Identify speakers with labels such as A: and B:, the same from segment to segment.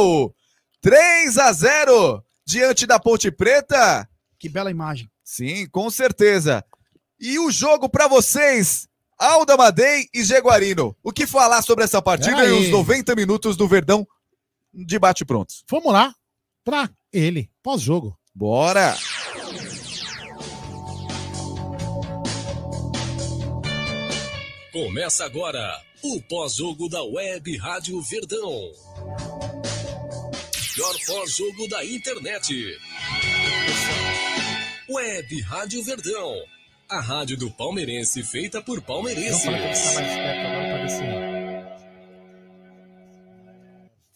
A: Michel! 3 a 0 diante da Ponte Preta.
B: Que bela imagem.
A: Sim, com certeza. E o jogo para vocês, Alda Madei e Jaguarino. O que falar sobre essa partida e os 90 minutos do Verdão de bate prontos?
C: Vamos lá para ele, pós-jogo.
A: Bora!
D: Começa agora o pós-jogo da Web Rádio Verdão. Melhor pós-jogo da internet. Web Rádio Verdão. A rádio do palmeirense feita por palmeirenses.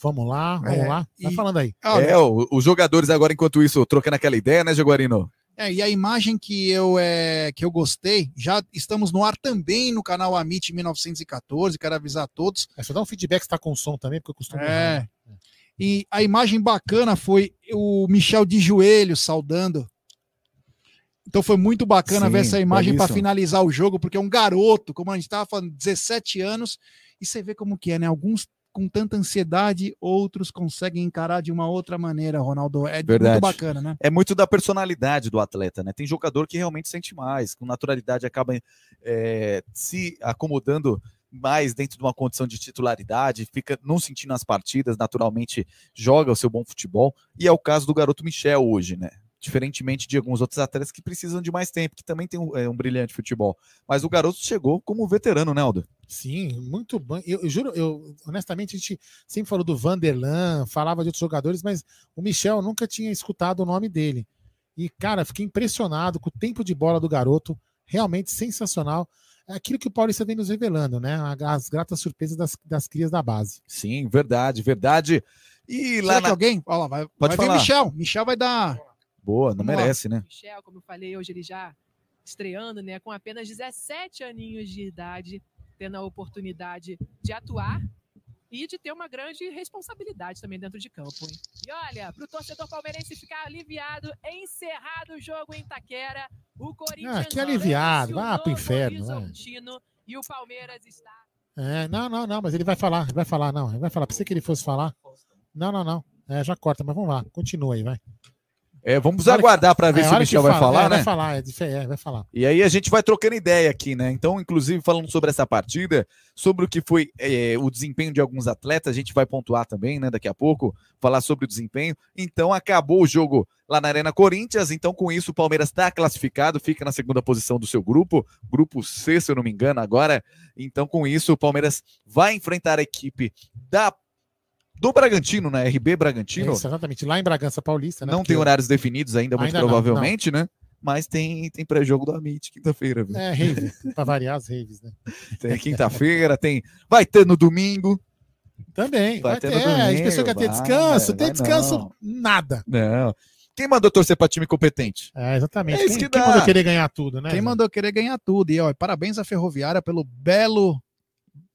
C: Vamos lá, vamos
B: É,
C: lá. Vai
B: e-
C: falando aí.
A: É, o- os jogadores agora, enquanto isso, trocando aquela ideia, né, Jaguarino?
B: É, e a imagem que eu, é, que eu gostei, já estamos no ar também no canal Amit 1914, quero avisar a todos.
C: É só dar um feedback se tá com som também, porque eu costumo.
B: É. E a imagem bacana foi o Michel de joelho saudando. Então foi muito bacana
A: Sim,
B: ver essa imagem para finalizar o jogo, porque é um garoto, como a gente estava falando, 17 anos, e você vê como que é, né? Alguns com tanta ansiedade, outros conseguem encarar de uma outra maneira, Ronaldo. É
A: Verdade.
B: muito bacana, né?
A: É muito da personalidade do atleta, né? Tem jogador que realmente sente mais, com naturalidade acaba é, se acomodando mais dentro de uma condição de titularidade, fica não sentindo as partidas, naturalmente joga o seu bom futebol. E é o caso do garoto Michel hoje, né? Diferentemente de alguns outros atletas que precisam de mais tempo, que também tem um, é, um brilhante futebol. Mas o garoto chegou como veterano, né, Aldo?
C: Sim, muito bom. Eu, eu juro, eu honestamente a gente sempre falou do Vanderlan, falava de outros jogadores, mas o Michel nunca tinha escutado o nome dele. E cara, fiquei impressionado com o tempo de bola do garoto, realmente sensacional. É aquilo que o Paulista vem nos revelando, né? As gratas surpresas das, das crias da base.
A: Sim, verdade, verdade. E lá
B: Será que
A: na...
B: alguém? Olha lá, vai,
A: Pode
B: vai vir
A: falar.
B: Michel. Michel vai dar.
A: Boa, não
B: Vamos lá.
A: merece, né?
E: Michel, como eu falei, hoje ele já estreando, né, com apenas 17 aninhos de idade, tendo a oportunidade de atuar e de ter uma grande responsabilidade também dentro de campo. Hein? E olha, para o torcedor palmeirense ficar aliviado, encerrado o jogo em Itaquera, o Corinthians
C: Ah, que aliviado,
E: o
C: vá pro
E: Novo
C: inferno.
E: Horizontino e o Palmeiras está
C: É, não, não, não, mas ele vai falar, ele vai falar, não, ele vai falar. Pensei que ele fosse falar. Não, não, não. É, já corta, mas vamos lá, continua aí, vai.
A: É, vamos
C: A hora que-
A: aguardar para ver
C: É,
A: se o
C: hora que
A: Michel vai
C: fala,
A: falar,
C: é,
A: né?
C: Vai falar, é, é, vai falar.
A: E aí a gente vai trocando ideia aqui, né? Então, inclusive, falando sobre essa partida, sobre o que foi é, o desempenho de alguns atletas, a gente vai pontuar também, né? Daqui a pouco, falar sobre o desempenho. Então, acabou o jogo lá na Arena Corinthians. Então, com isso, o Palmeiras está classificado, fica na segunda posição do seu grupo, grupo C, se eu não me engano, agora. Então, com isso, o Palmeiras vai enfrentar a equipe da do Bragantino, né? RB Bragantino.
C: É isso, exatamente, lá em Bragança Paulista, né?
A: não tem
C: eu-
A: horários definidos ainda, muito
C: Ainda não,
A: provavelmente, né? Mas tem, tem pré-jogo do Amit quinta-feira?
C: É, rave, pra variar as raves, né?
A: Tem quinta-feira, tem. Vai ter no domingo.
C: Também,
A: Vai
C: vai,
A: ter
C: ter.
A: no
C: É, a gente
A: domingo,
C: pensou que ia ter
A: vai,
C: descanso, tem
A: vai
C: descanso,
A: não.
C: nada.
A: Não. Quem mandou torcer para time competente?
C: É, exatamente.
A: É
C: quem,
A: que
C: quem mandou querer ganhar tudo, né?
B: Quem
C: Zé?
B: mandou querer ganhar tudo. E ó, parabéns à Ferroviária pelo belo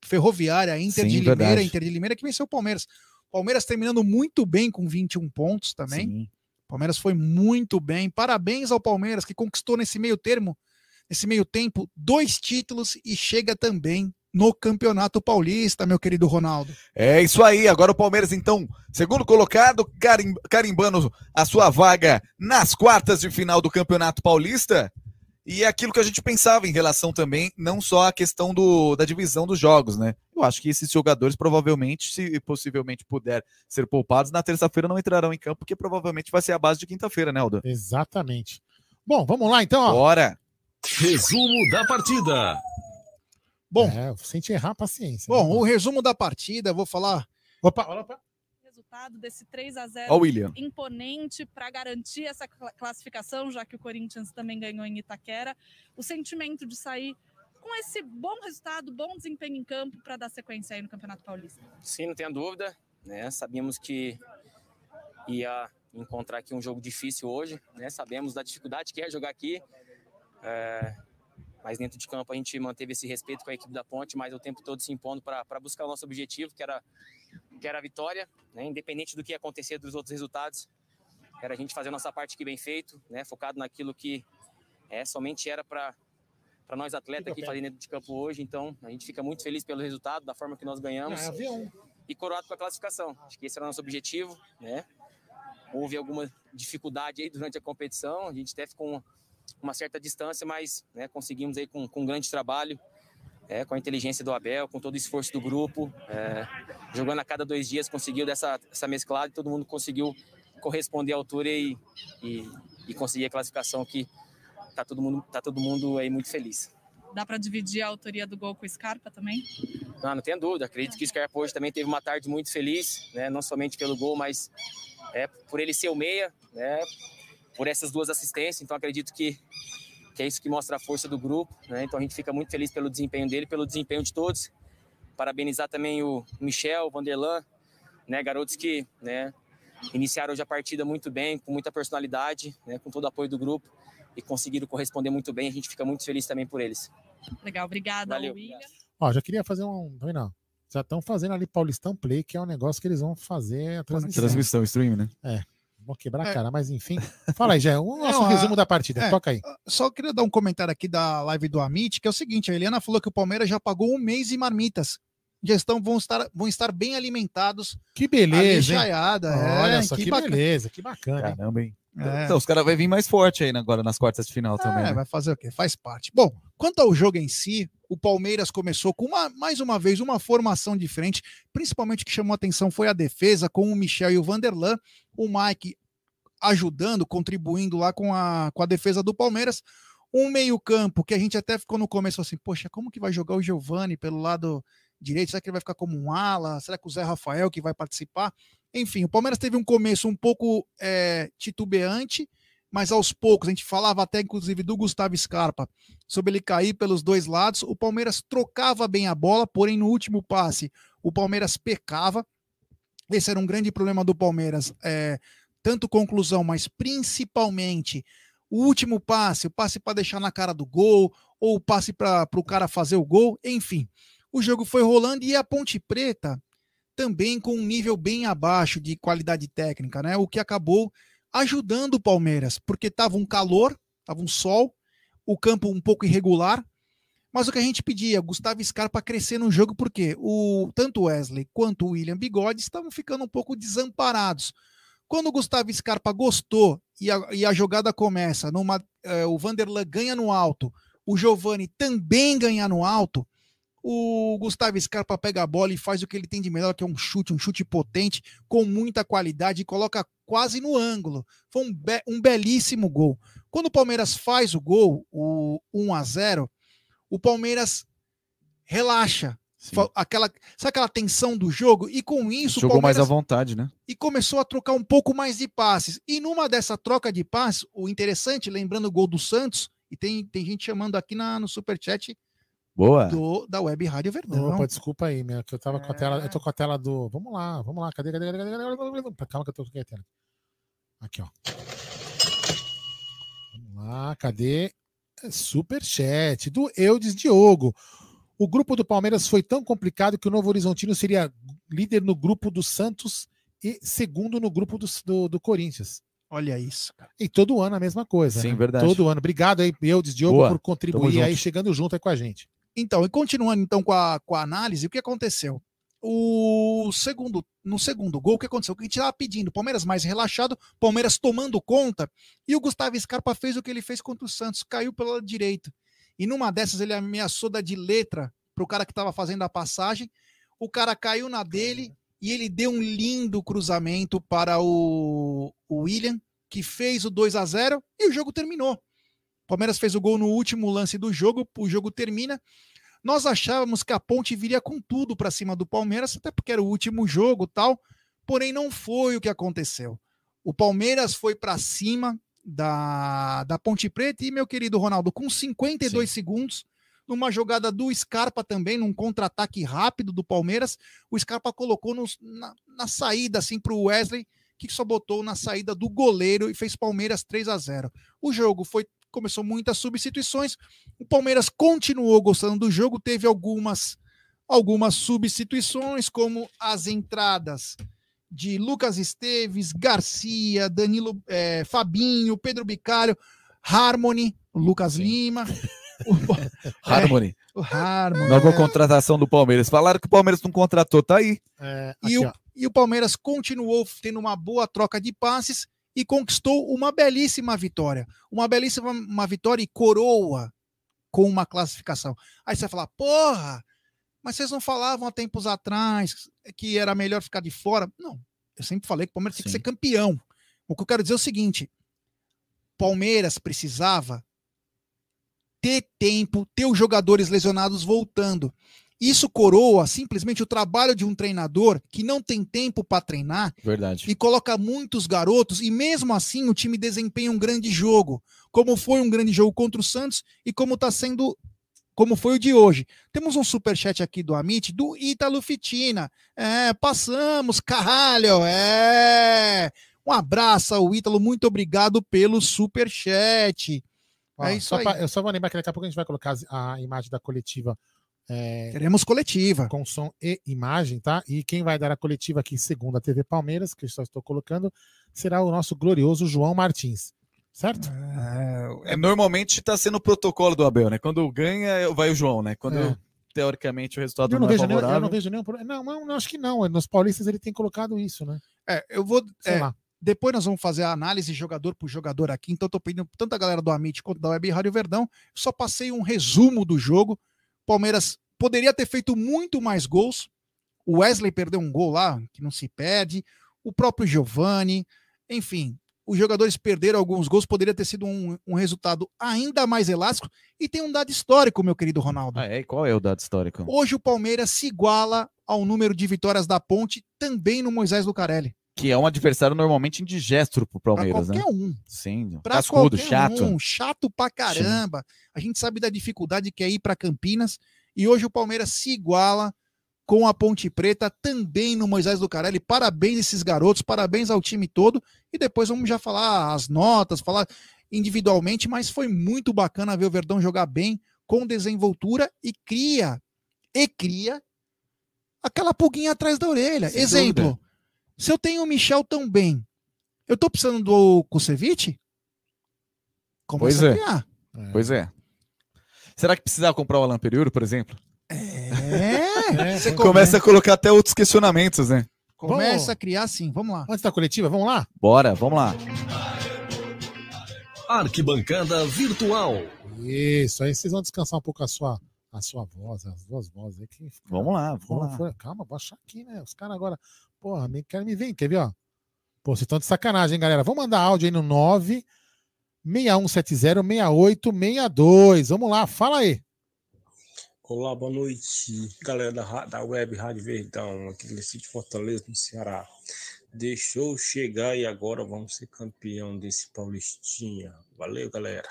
B: Ferroviária, Inter
A: Sim,
B: de Limeira,
A: verdade.
B: Inter de Limeira que venceu o Palmeiras. Palmeiras terminando muito bem com 21 pontos também.
A: Sim.
B: Palmeiras foi muito bem. Parabéns ao Palmeiras que conquistou nesse meio termo, nesse meio tempo, dois títulos e chega também no Campeonato Paulista, meu querido Ronaldo.
A: É isso aí. Agora o Palmeiras, então, segundo colocado, carim- carimbando a sua vaga nas quartas de final do Campeonato Paulista. E é aquilo que a gente pensava em relação também, não só a questão do, da divisão dos jogos, né? Eu acho que esses jogadores provavelmente, se possivelmente puder ser poupados, na terça-feira não entrarão em campo, porque provavelmente vai ser a base de quinta-feira, né, Aldo?
C: Exatamente. Bom, vamos lá então, ó.
A: Bora!
D: Resumo da partida.
B: Bom,
C: É, sem te errar, paciência.
B: bom,
C: né?
B: o resumo da partida, vou falar.
C: Opa, opa.
F: Resultado desse 3 a 0
A: Ó, o William.
F: imponente para garantir essa cla- classificação, já que o Corinthians também ganhou em Itaquera. O sentimento de sair com esse bom resultado, bom desempenho em campo para dar sequência aí no Campeonato Paulista.
G: Sim, não tenha dúvida. Né? Sabíamos que ia encontrar aqui um jogo difícil hoje. Né? Sabemos da dificuldade que é jogar aqui. É, Mas dentro de campo a gente manteve esse respeito com a equipe da Ponte, mas o tempo todo se impondo para buscar o nosso objetivo, que era, que era a vitória, né? independente do que ia acontecer dos outros resultados. Era a gente fazer a nossa parte aqui bem feito, né? focado naquilo que é, somente era para para nós atletas aqui fazer dentro de campo hoje. Então a gente fica muito feliz pelo resultado, da forma que nós ganhamos.
C: Ah,
G: e coroado com a classificação. Acho que esse era o nosso objetivo, né? Houve alguma dificuldade aí durante a competição, a gente até ficou uma certa distância, mas né, conseguimos aí com, com um grande trabalho, é, com a inteligência do Abel, com todo o esforço do grupo, é, jogando a cada dois dias, conseguiu dessa essa mesclada e todo mundo conseguiu corresponder à altura e, e, e conseguir a classificação que tá todo mundo tá todo mundo aí muito feliz.
F: Dá para dividir a autoria do gol com o Scarpa também?
G: Não, não tenho dúvida. Acredito que o Scarpa hoje também teve uma tarde muito feliz, né? não somente pelo gol, mas é, por ele ser o meia, né? por essas duas assistências. Então acredito que, que é isso que mostra a força do grupo. Né? Então a gente fica muito feliz pelo desempenho dele, pelo desempenho de todos. Parabenizar também o Michel, o Vanderlan, né? garotos que né? iniciaram hoje a partida muito bem, com muita personalidade, né? com todo o apoio do grupo e conseguiram corresponder muito bem. A gente fica muito feliz também por eles.
F: Legal, obrigada,
G: Valeu.
F: William.
C: Ó, já queria fazer um. Ó? Já estão fazendo ali Paulistão Play, que é um negócio que eles vão fazer a transmissão.
A: Transmissão, stream, né?
C: Vou quebrar a
B: É.
C: cara, mas enfim. Fala aí, Jé. O nosso
B: Não, a-
C: resumo da partida.
B: é.
C: Toca aí.
B: Só queria dar um comentário aqui da live do Amit, que é o seguinte: a Eliana falou que o Palmeiras já pagou um mês em marmitas. Já estão, vão, estar, vão estar bem alimentados.
C: Que beleza, hein?
B: chaiada.
C: Olha
B: é,
C: só, que,
B: bacana.
C: beleza, que bacana.
A: Caramba, hein?
B: É.
A: Então, os caras vão vir mais forte aí agora nas quartas de final também.
B: É,
A: né?
B: vai fazer o quê? Faz parte. Bom, quanto ao jogo em si, o Palmeiras começou com uma, mais uma vez uma formação diferente. Principalmente o que chamou a atenção foi a defesa, com o Michel e o Vanderlan. O Mike ajudando, contribuindo lá com a, com a defesa do Palmeiras. Um meio-campo que a gente até ficou no começo assim, poxa, como que vai jogar o Giovani pelo lado direito? Será que ele vai ficar como um ala? Será que o Zé Rafael que vai participar? Enfim, o Palmeiras teve um começo um pouco é, titubeante, mas aos poucos, a gente falava até inclusive do Gustavo Scarpa, sobre ele cair pelos dois lados. O Palmeiras trocava bem a bola, porém no último passe o Palmeiras pecava. Esse era um grande problema do Palmeiras, é, tanto conclusão, mas principalmente o último passe, o passe para deixar na cara do gol, ou o passe para o cara fazer o gol, enfim. O jogo foi rolando e a Ponte Preta também com um nível bem abaixo de qualidade técnica, né? O que acabou ajudando o Palmeiras, porque estava um calor, estava um sol, o campo um pouco irregular, mas o que a gente pedia, Gustavo Scarpa crescer no jogo, porque o, tanto Wesley quanto o William Bigode estavam ficando um pouco desamparados. Quando o Gustavo Scarpa gostou e a, e a jogada começa, numa, eh, o Vanderlan ganha no alto, o Giovani também ganha no alto, o Gustavo Scarpa pega a bola e faz o que ele tem de melhor, que é um chute, um chute potente, com muita qualidade, e coloca quase no ângulo. Foi um, be- um belíssimo gol. Quando o Palmeiras faz o gol, o 1 a 0 o Palmeiras relaxa.
A: Sim.
B: Aquela, sabe aquela tensão do jogo? E com isso,
A: Jogou mais à vontade, né?
B: e começou a trocar um pouco mais de passes. E numa dessa troca de passes, o interessante, lembrando o gol do Santos, e tem, tem gente chamando aqui na, no superchat
A: Boa.
B: do, da Web Rádio Verdão.
C: Opa, desculpa aí, meu, que eu tava com a tela. Eu tô com a tela do. Vamos lá, vamos lá. Cadê, cadê, cadê, cadê, cadê, cadê? Calma que eu tô com a tela. Aqui, ó. Vamos lá, cadê? Superchat do Eudes Diogo. O grupo do Palmeiras foi tão complicado que o Novo Horizontino seria líder no grupo do Santos e segundo no grupo do, do, do Corinthians.
B: Olha isso, cara.
C: E todo ano a mesma coisa.
A: Sim,
C: né?
A: verdade.
C: Todo ano. Obrigado aí, Eudes Diogo,
A: Boa.
C: por contribuir aí, chegando junto aí com a gente.
B: Então, e continuando então com a, com a análise, o que aconteceu? O segundo, no segundo gol, o que aconteceu? O que a gente estava pedindo, Palmeiras mais relaxado, Palmeiras tomando conta, e o Gustavo Scarpa fez o que ele fez contra o Santos, caiu pelo lado direito. E numa dessas ele ameaçou dar de letra pro cara que estava fazendo a passagem, o cara caiu na dele e ele deu um lindo cruzamento para o, o William, que fez o 2 a 0 e o jogo terminou. Palmeiras fez o gol no último lance do jogo, o jogo termina. Nós achávamos que a Ponte viria com tudo para cima do Palmeiras, até porque era o último jogo tal, porém não foi o que aconteceu. O Palmeiras foi para cima da, da Ponte Preta e, meu querido Ronaldo, com 52 segundos, numa jogada do Scarpa também, num contra-ataque rápido do Palmeiras, o Scarpa colocou nos- na, na saída assim para o Wesley, que só botou na saída do goleiro e fez Palmeiras 3 a 0. O jogo foi começou muitas substituições. O Palmeiras continuou gostando do jogo, teve algumas algumas substituições, como as entradas de Lucas Esteves, Garcia, Danilo, eh, Fabinho, Pedro Bicalho, Harmony, Lucas
A: Sim.
B: Lima. O,
A: Harmony.
B: O Harmon.
A: Nova
B: é.
A: contratação do Palmeiras. Falaram que o Palmeiras não contratou, tá aí.
C: É,
B: E
C: aqui,
B: o,
C: ó.
B: e o Palmeiras continuou tendo uma boa troca de passes e conquistou uma belíssima vitória. Uma belíssima uma vitória e coroa com uma classificação. Aí você vai falar, porra, mas vocês não falavam há tempos atrás que era melhor ficar de fora? Não, eu sempre falei que o Palmeiras tem que
A: Sim.
B: ser campeão. O que eu quero dizer é o seguinte: Palmeiras precisava ter tempo, ter os jogadores lesionados voltando. Isso coroa simplesmente o trabalho de um treinador que não tem tempo para treinar
A: Verdade.
B: e coloca muitos garotos e mesmo assim o time desempenha um grande jogo, como foi um grande jogo contra o Santos e como está sendo como foi o de hoje. Temos um superchat aqui do Amit, do Ítalo Fitina. É, passamos, caralho, é. Um abraço ao Ítalo, muito obrigado pelo superchat.
C: Ó,
B: é isso
C: só
B: aí.
C: pra- eu só vou lembrar que daqui a pouco a gente vai colocar a imagem da coletiva é,
B: Teremos coletiva.
C: com som e imagem, tá? E quem vai dar a coletiva aqui, segundo a TV Palmeiras, que eu só estou colocando, será o nosso glorioso João Martins. Certo?
A: É, normalmente tá sendo o protocolo do Abel, né? Quando ganha, vai o João, né? Quando,
C: É.
A: teoricamente, o resultado
C: Eu não,
A: não, é
C: vejo nenhum, eu
A: favorável.
C: não vejo nenhum. pro- Não, não, não, acho que não. Nos paulistas ele tem colocado isso, né?
B: É, eu vou.
C: Sei
B: é,
C: lá.
B: Depois nós vamos fazer a análise jogador por jogador aqui. Então, eu tô pedindo tanto a galera do Amit quanto da Web Rádio Verdão. Só passei um resumo do jogo. Palmeiras poderia ter feito muito mais gols. O Wesley perdeu um gol lá, que não se perde. O próprio Giovani. Enfim, os jogadores perderam alguns gols. Poderia ter sido um, um resultado ainda mais elástico. E tem um dado histórico, meu querido Ronaldo.
A: Ah, é? E qual é o dado histórico?
B: Hoje o Palmeiras se iguala ao número de vitórias da Ponte também no Moisés Lucarelli.
A: Que é um adversário normalmente indigesto pro
B: Pra
A: Palmeiras, né?
B: qualquer um.
A: Sim,
B: Pra
A: cascudo,
B: qualquer
A: chato.
B: um, chato pra caramba. A gente sabe da dificuldade que é ir para Campinas e hoje o Palmeiras se iguala com a Ponte Preta também no Moisés Lucarelli. Parabéns a esses garotos, parabéns ao time todo e depois vamos já falar as notas, falar individualmente, mas foi muito bacana ver o Verdão jogar bem, com desenvoltura e cria e cria aquela pulguinha atrás da orelha.
A: Sem
B: Exemplo,
A: dúvida.
B: se eu tenho o Michel tão bem, eu tô precisando do Kusevich?
A: Pois
B: Começa a
A: é.
B: criar.
A: Pois é. Será que precisava comprar o Alan Periuro, por exemplo?
B: É,
C: É,
B: você
C: vamos-
A: Começa a colocar até outros questionamentos, né?
B: começa
C: Vamos.
B: a criar sim. Vamos lá.
C: Antes da coletiva, vamos lá?
A: Bora, vamos lá.
D: Arquibancada Virtual.
C: Isso, aí vocês vão descansar um pouco a sua, a sua voz, as duas vozes aí. Que
A: Vamos lá, vamos
C: Vamos,
A: lá.
C: foi- calma, vou achar aqui, né? Os caras agora, porra, me, querem me ver, quer ver, ó? Pô, vocês estão de sacanagem, hein, galera? Vamos mandar áudio aí no 9 6170 6862. Vamos lá, fala aí.
H: Olá, boa noite, galera da, da Web Rádio Verdão, aqui do Sítio Fortaleza, no Ceará. Deixou chegar e agora vamos ser campeão desse Paulistinha. Valeu, galera.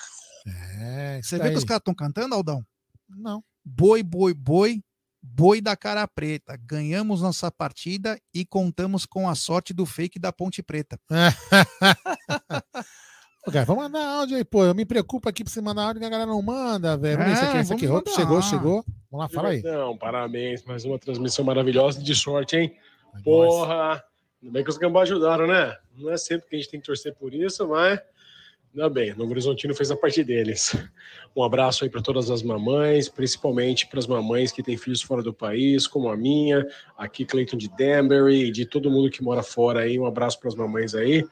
C: É,
B: Você vê
C: aí.
B: que os caras estão cantando, Aldão?
C: Não.
B: Boi, boi, boi, boi da cara preta. Ganhamos nossa partida e contamos com a sorte do fake da Ponte Preta.
C: Cara, vamos mandar áudio aí, pô. Eu me preocupo aqui pra você mandar áudio que a galera não manda, velho. Ver isso aqui,
B: É,
C: isso aqui. Opa, chegou, chegou. Vamos lá, fala aí.
I: Não, parabéns, mais uma transmissão maravilhosa de sorte, hein?
C: Nós.
I: Porra! Ainda bem que os gambás ajudaram, né? Não é sempre que a gente tem que torcer por isso, mas ainda bem, o Novo Horizontino fez a parte deles. Um abraço aí para todas as mamães, principalmente para as mamães que têm filhos fora do país, como a minha, aqui Cleiton de Danbury, e de todo mundo que mora fora aí. Um abraço para as mamães aí,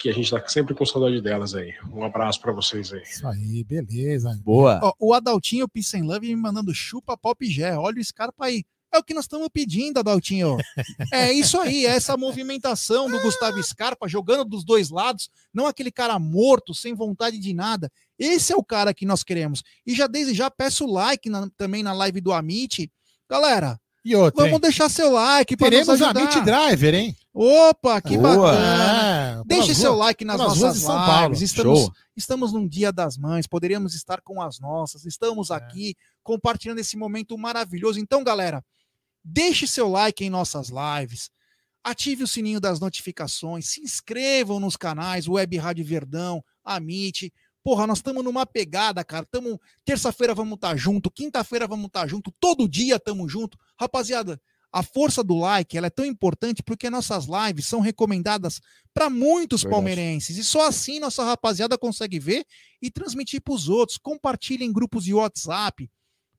I: que a gente tá sempre com saudade delas aí. Um abraço para vocês aí.
C: Isso aí, beleza.
A: Boa.
B: Ó, o Adaltinho Peace and Love me mandando chupa pop gé. Olha o Scarpa aí. É o que nós estamos pedindo, Adaltinho. É isso aí, é essa movimentação do Gustavo Scarpa jogando dos dois lados, não aquele cara morto, sem vontade de nada. Esse é o cara que nós queremos. E já desde já peço like na- também na live do Amit. Galera,
C: E outra,
B: vamos
C: hein?
B: deixar seu like
C: Teremos a
B: ajudar.
C: Meet Driver, hein?
B: Opa, que
A: Boa.
B: bacana.
C: É,
B: Deixe seu like nas nossas
C: São Paulo.
B: lives. Estamos,
A: Show.
B: estamos num dia das mães, poderíamos estar com as nossas. Estamos
C: É.
B: aqui compartilhando esse momento maravilhoso. Então, galera, deixe seu like em nossas lives. Ative o sininho das notificações, se inscrevam nos canais Web Rádio Verdão, Amit. Porra, nós estamos numa pegada, cara. Tamo terça-feira vamos estar junto, quinta-feira vamos estar junto, todo dia estamos junto. Rapaziada, a força do like, ela é tão importante porque nossas lives são recomendadas para muitos
A: Verdade.
B: palmeirenses e só assim nossa rapaziada consegue ver e transmitir para os outros. Compartilhem em grupos de WhatsApp.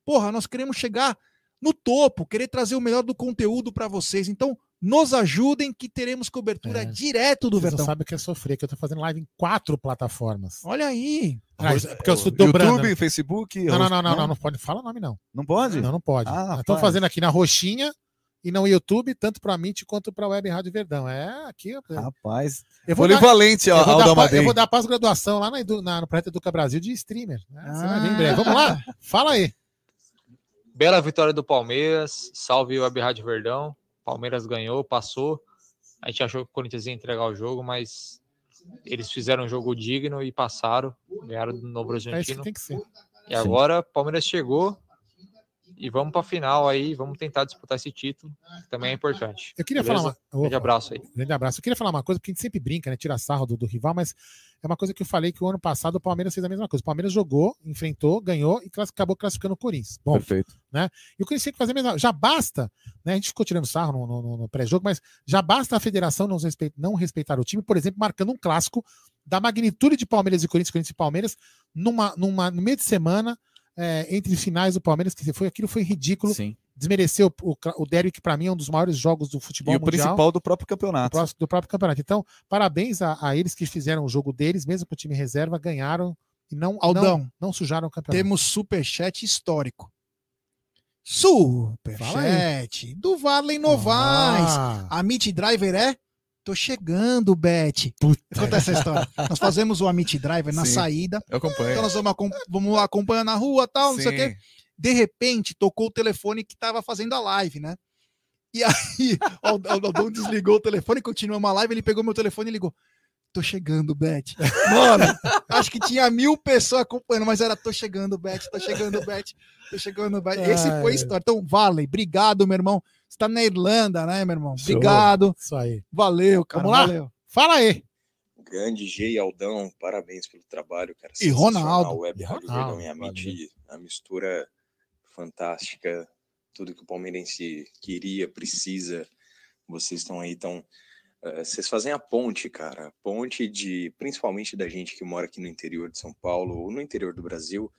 B: Porra, nós queremos chegar no topo, querer trazer o melhor do conteúdo para vocês. Então, nos ajudem que teremos cobertura
C: É.
B: direto do
C: Vocês não
B: Verdão.
C: sabem o que é sofrer, que eu tô fazendo live em quatro plataformas.
B: Olha aí.
C: Ah, isso é porque eu estou dobrando.
A: YouTube, Facebook.
C: Não, não, não, não, não, não pode. Fala nome, não.
A: Não pode?
C: Não, não pode.
A: Ah, rapaz.
C: fazendo aqui na Roxinha e no YouTube, tanto para a Amit quanto para a Web Rádio Verdão. É, aqui. Eu,
A: Rapaz.
C: eu vou dar,
A: Polivalente,
C: eu
A: ó,
C: vou dar, pa- eu vou dar pós-graduação lá na, na, no Projeto Educa Brasil de streamer. né? Você vai ver em
B: Ah.
C: breve. Vamos lá? Fala aí.
J: Bela vitória do Palmeiras. Salve o Web Rádio Verdão. Palmeiras ganhou, passou. A gente achou que o Corinthians ia entregar o jogo, mas eles fizeram um jogo digno e passaram. Ganharam do Novo
C: É isso que tem que ser.
J: E agora o Palmeiras chegou e vamos para a final aí, vamos tentar disputar esse título, que também é importante.
C: Eu queria
J: Beleza?
C: falar uma.
J: Grande
C: Opa.
J: abraço aí.
C: Grande abraço. Eu queria falar uma coisa, porque a gente sempre brinca, né? Tira sarro do, do rival, mas é uma coisa que eu falei que o ano passado o Palmeiras fez a mesma coisa. O Palmeiras jogou, enfrentou, ganhou e class- acabou classificando o Corinthians. Bom,
A: Perfeito.
C: E o Corinthians tem que fazer a mesma. Já basta, né? A gente ficou tirando sarro no, no- no pré-jogo, mas já basta a federação não, respeit- não respeitar o time, por exemplo, marcando um clássico da magnitude de Palmeiras e Corinthians, Corinthians e Palmeiras, numa, numa, no meio de semana, é, entre finais do Palmeiras, que foi aquilo foi ridículo.
A: Sim.
C: Desmereceu o, o, o Derby, que para mim é um dos maiores jogos do futebol
A: E o
C: mundial
A: principal do próprio
C: do
A: campeonato.
C: próximo- do próprio campeonato. Então, parabéns a, a eles que fizeram o jogo deles, mesmo com o time reserva, ganharam e não,
B: Aldão,
C: não, não sujaram o campeonato.
B: Temos superchat histórico. Superchat do Varley Novaes.
C: Ah,
B: A Meet Driver é? Tô chegando, Bet. Conta essa história. Nós fazemos o Amit Driver na
A: Sim.
B: saída.
A: Eu acompanho.
B: Então nós vamos, acom- vamos na rua tal, não sei o quê.
A: Sim.
B: De repente, tocou o telefone que tava fazendo a live, né? E aí, o Aldão desligou o telefone, continuamos a live, ele pegou meu telefone e ligou. Tô chegando, Bet. Mano, acho que tinha mil pessoas acompanhando, mas era tô chegando, Bet, tô chegando, Bet, tô chegando, Bet. Esse foi a história. Então, Vale, obrigado, meu irmão. Você tá na Irlanda, né, meu irmão?
C: Show.
B: Obrigado.
C: Isso aí.
B: Valeu, cara.
C: Vamos lá?
B: Valeu.
C: Fala aí.
K: Grande G e Aldão, parabéns pelo trabalho, cara.
B: E Ronaldo.
K: Web
C: E
K: Rádio
C: Ronaldo,
K: Verdão e a mistura fantástica, tudo que o palmeirense queria, precisa. Vocês estão aí, tão, eh, vocês fazem a ponte, cara, a ponte de, principalmente da gente que mora aqui no interior de São Paulo ou no interior do Brasil,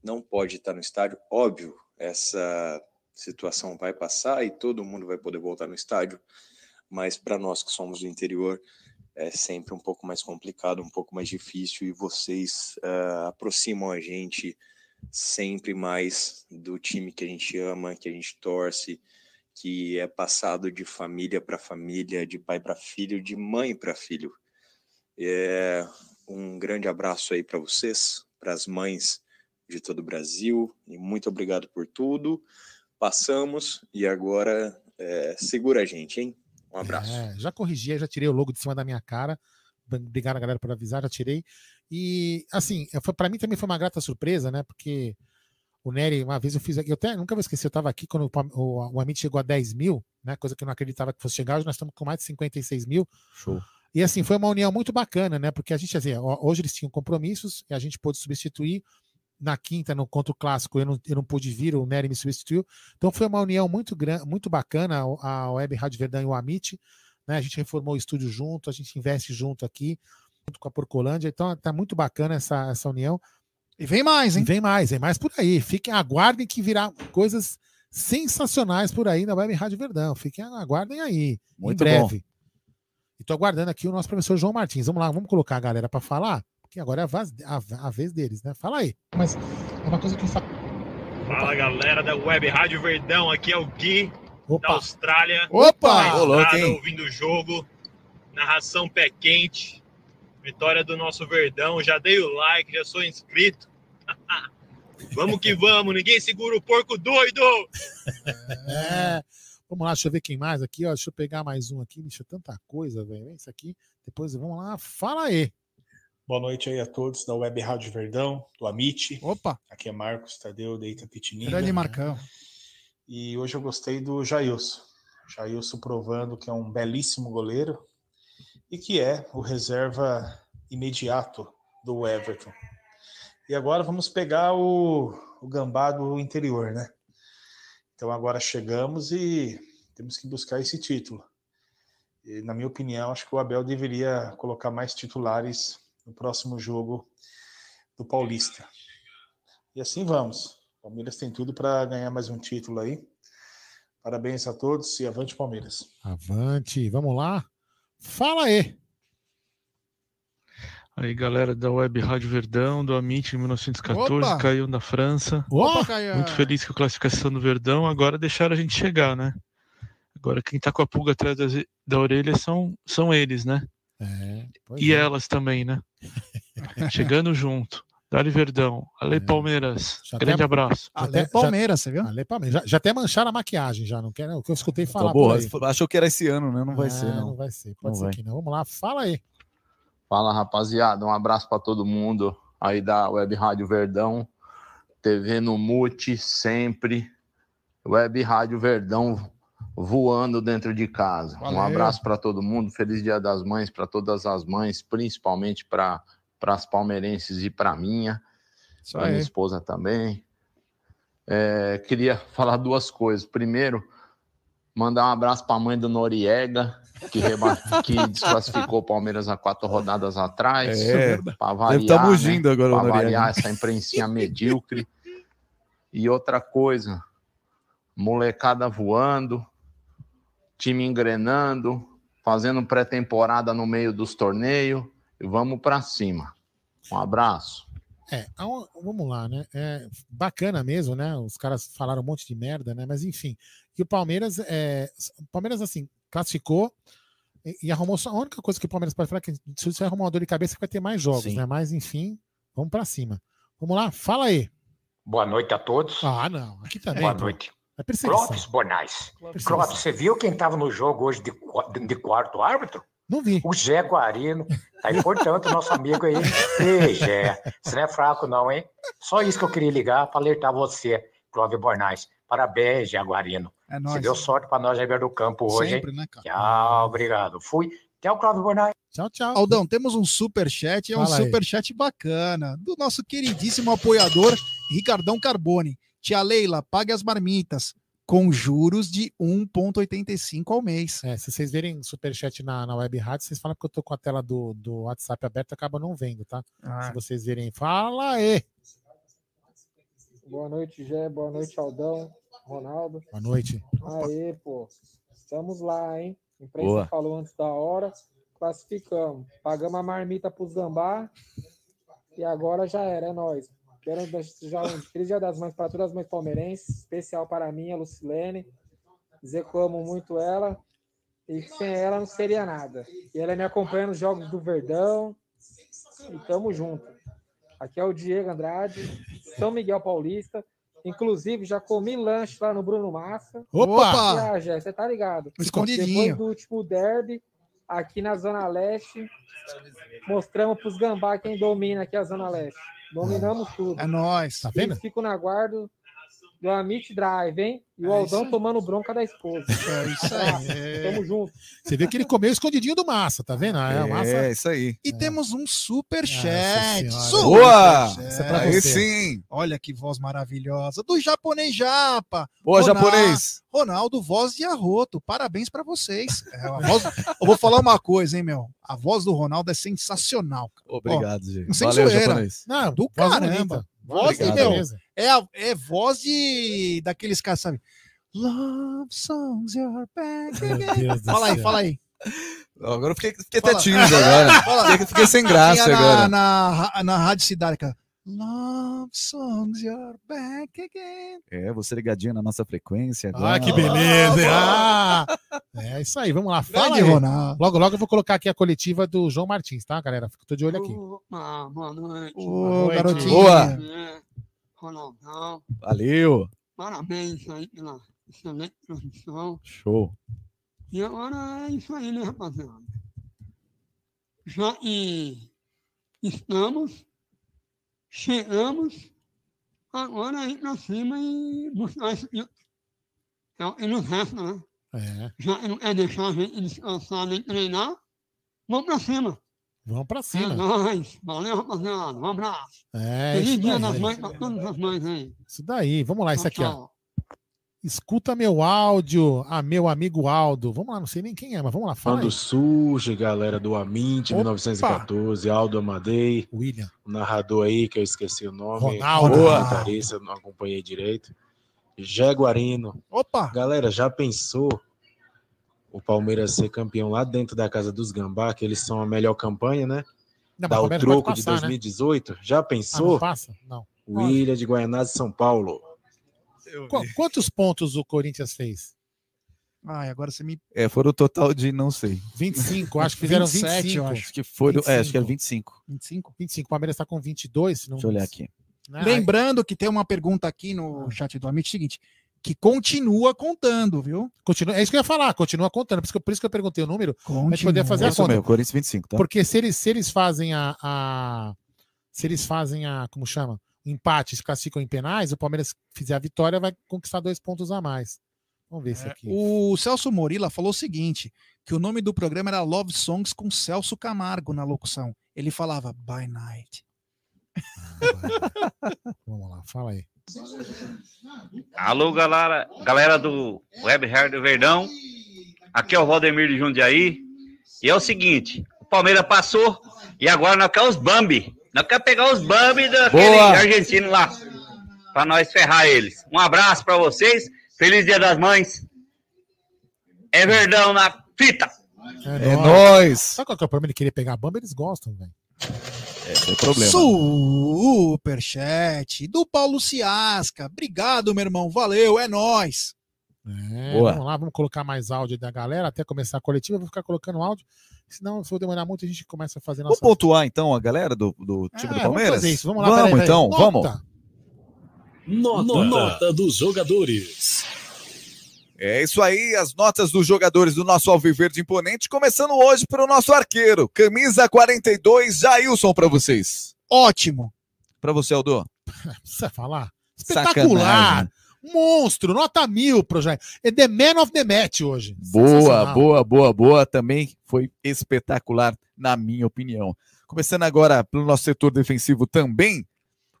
K: não pode estar no estádio. Óbvio, essa situação vai passar e todo mundo vai poder voltar no estádio, mas para nós que somos do interior, é sempre um pouco mais complicado, um pouco mais difícil, e vocês ah, aproximam a gente sempre mais do time que a gente ama, que a gente torce, que é passado de família para família, de pai para filho, de mãe para filho. É, um grande abraço aí para vocês, para as mães de todo o Brasil, e muito obrigado por tudo. Passamos e agora é, segura a gente, hein? Um abraço.
C: É, já corrigi, já tirei o logo de cima da minha cara. Obrigado, galera, por avisar, já tirei. E, assim, foi, para mim também foi uma grata surpresa, né? Porque o Nery, uma vez eu fiz aqui, eu até nunca vou esquecer, eu estava aqui quando o, o, o Amit chegou a 10 mil, né? Coisa que eu não acreditava que fosse chegar, hoje nós estamos com mais de 56 mil.
A: Show.
C: E assim, foi uma união muito bacana, né? Porque a gente, assim, hoje eles tinham compromissos e a gente pôde substituir. Na quinta, no contra o clássico, eu não, eu não pude vir, o Nery me substituiu. Então foi uma união muito grande, muito bacana, a Web Rádio Verdão e o Amit. Né? A gente reformou o estúdio junto, a gente investe junto aqui, junto com a Porcolândia. Então tá muito bacana essa, essa união.
B: E vem mais, hein?
C: vem mais, vem mais por aí. Fiquem, aguardem que virá coisas sensacionais por aí na Web Rádio Verdão. Fiquem, aguardem aí.
A: Muito
C: em breve. E tô aguardando aqui o nosso professor João Martins. Vamos lá, vamos colocar a galera para falar, porque agora é a, vaz- a- a vez deles, né? Fala aí. Mas é uma coisa que eu falo.
L: Fala galera da Web Rádio Verdão, aqui é o Gui da
C: Opa,
L: Austrália.
B: Opa!
A: Ô, louco,
L: Estrada,
A: hein?
L: ouvindo o jogo, narração pé quente, vitória do nosso Verdão. Já dei o like, já sou inscrito. vamos que vamos, ninguém segura o porco doido!
C: É. Vamos lá, deixa eu ver quem mais aqui, ó. Deixa eu pegar mais um aqui. Deixa tanta coisa, velho. Isso aqui. Depois vamos lá. Fala aí.
M: Boa noite aí a todos da Web Rádio Verdão, do Amit.
B: Opa,
M: Aqui é Marcos Tadeu, da Itapetininga.
B: grande Marcão.
M: E hoje eu gostei do Jailson. Jailson provando que é um belíssimo goleiro e que é o reserva imediato do Everton. E agora vamos pegar o, o gambá do interior, né? Então agora chegamos e temos que buscar esse título. E, na minha opinião, acho que o Abel deveria colocar mais titulares no próximo jogo do Paulista. E assim vamos. Palmeiras tem tudo para ganhar mais um título aí. Parabéns a todos e avante Palmeiras.
C: Avante, vamos lá. Fala aí.
N: Aí, galera da Web Rádio Verdão, do Amit em 1914,
B: Opa!
N: caiu na França.
B: Opa.
N: Muito feliz com a classificação do Verdão. Agora deixaram a gente chegar, né? Agora quem tá com a pulga atrás das- da orelha são, são eles, né?
C: É, pois
N: E
C: é.
N: elas também, né? Chegando junto. Dali Verdão. Ale Palmeiras.
C: É. Já
N: Grande
C: até-
N: abraço.
C: já
B: Ale
C: até-
B: Palmeiras, você viu?
C: Ale Palmeiras. Já, já até mancharam a maquiagem, já não quer, não. O que eu escutei falar.
A: Acabou.
C: por aí.
A: Achou que era esse ano, né? Não vai
C: Ah,
A: ser, não.
C: Não vai ser. Pode
A: Não
C: ser
A: vai.
C: que não. Vamos lá, fala aí.
O: Fala rapaziada, um abraço para todo mundo aí da Web Rádio Verdão, TV no Mute sempre, Web Rádio Verdão voando dentro de casa.
B: Valeu.
O: Um abraço para todo mundo, feliz Dia das Mães para todas as mães, principalmente para as palmeirenses e para minha, para minha esposa também. É, queria falar duas coisas. Primeiro, mandar um abraço para a mãe do Noriega, que, reba- que desclassificou o Palmeiras há quatro rodadas atrás.
A: É,
O: Para variar, né?
A: agora
O: Pra variar essa imprensinha medíocre. E outra coisa, molecada voando, time engrenando, fazendo pré-temporada no meio dos torneios e vamos para cima. Um abraço.
C: É, vamos lá, né? É bacana mesmo, né? Os caras falaram um monte de merda, né? Mas enfim. E o Palmeiras, é, o Palmeiras assim, classificou e, e arrumou só. A única coisa que o Palmeiras pode falar é que se você arrumar uma dor de cabeça, que vai ter mais jogos,
A: Sim.
C: né? Mas enfim, vamos pra cima. Vamos lá, fala aí.
P: Boa noite a todos.
C: Ah, não, aqui também.
P: Boa
C: pô.
P: noite. Clóvis Bonais. Clóvis, você viu quem estava no jogo hoje de, de quarto árbitro?
C: Não vi.
P: O Zé Guarino. Tá importante o nosso amigo aí. Ei, Zé, você não é fraco não, hein? Só isso que eu queria ligar para alertar você, Clóvis Bornais. Parabéns, Zé Guarino.
B: É
P: Você deu sorte para nós aí ver do campo hoje,
B: Sempre,
P: hein?
B: né, cara?
P: Tchau, obrigado. Fui. Tchau, Clóvis Bornais.
C: Tchau, tchau.
B: Aldão, temos um super chat, é um
C: aí.
B: super chat bacana do nosso queridíssimo apoiador Ricardão Carbone. Tia Leila, pague as marmitas com juros de 1,85 ao mês.
C: É, se vocês verem superchat na, na web rádio, vocês falam que eu tô com a tela do, do WhatsApp aberta, acaba não vendo, tá?
B: Ah.
C: Se vocês verem, fala aí.
Q: Boa noite, Gé. Boa noite, Aldão. Ronaldo.
C: Boa noite.
Q: Aê, pô. Estamos lá, hein? A imprensa
C: Boa.
Q: falou antes da hora. Classificamos. Pagamos a marmita pro Gambá. E agora já era, é nóis. Quero desejar um feliz dia das mães para todas as mães palmeirenses. Especial para mim, a Lucilene. Dizer que amo muito ela. E que sem ela não seria nada. E ela me acompanha nos jogos do Verdão. E tamo junto. Aqui é o Diego Andrade, São Miguel Paulista. Inclusive, já comi lanche lá no Bruno Massa.
B: Opa!
Q: Ah, Jé, você tá ligado?
B: Escondidinho.
Q: Depois do último derby, aqui na Zona Leste, mostramos pros gambá quem domina aqui a Zona Leste. Dominamos tudo.
B: É nóis.
C: Tá vendo?
Q: Eles ficam na guarda do Amit Drive, hein? E o
B: É
Q: Aldão
B: isso aí.
Q: tomando bronca da esposa.
B: É isso aí.
Q: Tamo junto.
C: Você vê que ele comeu escondidinho do massa, tá vendo? É, a massa.
A: É, isso aí.
B: E temos um super
C: Nossa
B: chat.
C: senhora.
B: Super
A: Boa!
B: chat.
C: Essa é pra
A: Aí
C: você.
A: sim.
B: Olha que voz maravilhosa. Do japonês japa.
A: Boa,
B: Ronaldo-
A: japonês.
B: Ronaldo, voz de arroto. Parabéns pra vocês. É, a voz- Eu vou falar uma coisa, hein, meu? A voz do Ronaldo é sensacional. cara.
A: Obrigado,
B: Ó,
A: gente.
B: Sem
A: Valeu,
B: zoeira.
A: japonês.
C: Não,
B: Do
C: voz
B: caramba.
C: bonita.
B: Voz de,
A: Obrigado.
B: meu,
C: Beleza.
B: É, a- é voz de daqueles caras, sabe? Love songs you're back again. Fala aí,
C: céu.
B: fala aí.
A: Agora eu fiquei, fiquei até tímido agora.
B: Fala.
A: Fiquei, fiquei sem graça
B: Tinha
A: agora.
B: na, na, na Rádio Cidade, cara. Love songs you're back again.
A: É, você ligadinho na nossa frequência agora.
C: Ah, que beleza. Ah, é isso aí, vamos lá. Fala aí.
B: Ronaldo.
C: Logo, logo eu vou colocar aqui a coletiva do João Martins, tá, galera? Tô de olho aqui.
R: Opa, boa noite.
B: Ô,
C: noite.
B: garotinho.
A: Boa.
R: É, Ronaldão,
A: Valeu.
R: parabéns aí pela excelente transmissão.
A: Show.
R: E agora é isso aí, né, rapaziada? Já que estamos, chegamos, agora é ir pra cima e buscar título. É o que nos resta, né?
C: É,
R: Já que não quer deixar a gente descansar nem treinar, vamos pra cima.
C: Vamos pra
R: É
C: cima.
R: nóis. Valeu, rapaziada. Um abraço.
C: É,
R: Feliz
C: isso
R: dia das mães pra todas as mães aí.
C: Isso daí, vamos lá, isso
R: Tchau,
C: aqui, ó. Escuta meu áudio, a meu amigo Aldo. Vamos lá, não sei nem quem é, mas vamos lá, fala
S: Quando
C: aí.
S: surge, galera do Amint
C: Opa!
S: 1914, Aldo Amadei.
C: William.
S: O narrador aí, que eu esqueci o nome.
C: Ronaldo. Boa.
S: comentarista, não acompanhei direito. Jaguarino.
B: Opa!
S: Galera, já pensou o Palmeiras ser campeão lá dentro da casa dos Gambá, que eles são a melhor campanha, né?
C: Não,
S: Dá
C: o
S: troco
C: pode
S: de
C: passar, né?
S: 2018. Já
C: Ah,
S: pensou?
C: não passa? Não.
S: William de Guaianazes, São Paulo.
C: Qu- quantos pontos o Corinthians fez?
B: Ai, agora você me.
A: É, foram o total de não sei.
C: 25, acho que fizeram
B: 27,
C: 25.
B: eu acho.
A: Acho que foram, é, acho que era 25.
B: 25?
C: 25. O Palmeiras está com 22, se não
A: Deixa eu olhar aqui.
C: né?
B: Lembrando que tem uma pergunta aqui no chat do Amit, seguinte, que continua contando, viu?
C: Continua, é isso que eu ia falar, continua contando. Por isso que, eu- por isso que eu perguntei o número, gente poder fazer
A: É
C: a
A: isso
C: conta.
A: mesmo, Corinthians 25, tá?
C: Porque se eles, se eles fazem a, a- Se eles fazem a. Como chama? Empate, se classificam em penais, o Palmeiras fizer a vitória, vai conquistar dois pontos a mais. Vamos ver esse aqui.
B: O Celso Morila falou o seguinte: que o nome do programa era Love Songs com Celso Camargo na locução. Ele falava By Night.
C: Vamos lá, fala aí.
T: Alô, galera, galera do Web Rádio Verdão. Aqui é o Valdemir de Jundiaí. E é o seguinte: o Palmeiras passou e agora nós queremos os Bambi. Nós queremos pegar os Bambi daquele
A: Boa.
T: argentino lá. Pra nós ferrar eles. Um abraço pra vocês. Feliz Dia das Mães. É Verdão na fita.
A: É nóis.
C: Sabe qual que é o problema de querer pegar a bamba? Eles gostam, velho.
A: Esse é o problema.
B: Superchat do Paulo Ciasca. Obrigado, meu irmão. Valeu, é nóis.
C: É,
A: Boa.
C: Vamos lá, vamos colocar mais áudio da galera até começar a coletiva. Eu vou ficar colocando áudio. Senão, se for demorar muito, a gente começa a fazer
A: Vamos
C: nossa.
A: pontuar então a galera do, do time
C: É,
A: do
C: vamos
A: Palmeiras?
C: fazer isso, vamos lá,
A: Vamos,
C: peraí, peraí.
A: então,
C: Nota.
A: vamos.
D: Nota, Nota dos jogadores.
A: É isso aí, as notas dos jogadores do nosso Alviverde Imponente, começando hoje para o nosso arqueiro. Camisa 42, Jailson para vocês.
B: Ótimo.
A: Para você, Aldo.
C: Precisa falar.
A: Sacanagem.
C: Espetacular. Monstro, nota mil pro Jair. É the man of the match hoje.
A: Boa, boa, boa, boa. Também foi espetacular, na minha opinião. Começando agora pelo nosso setor defensivo também,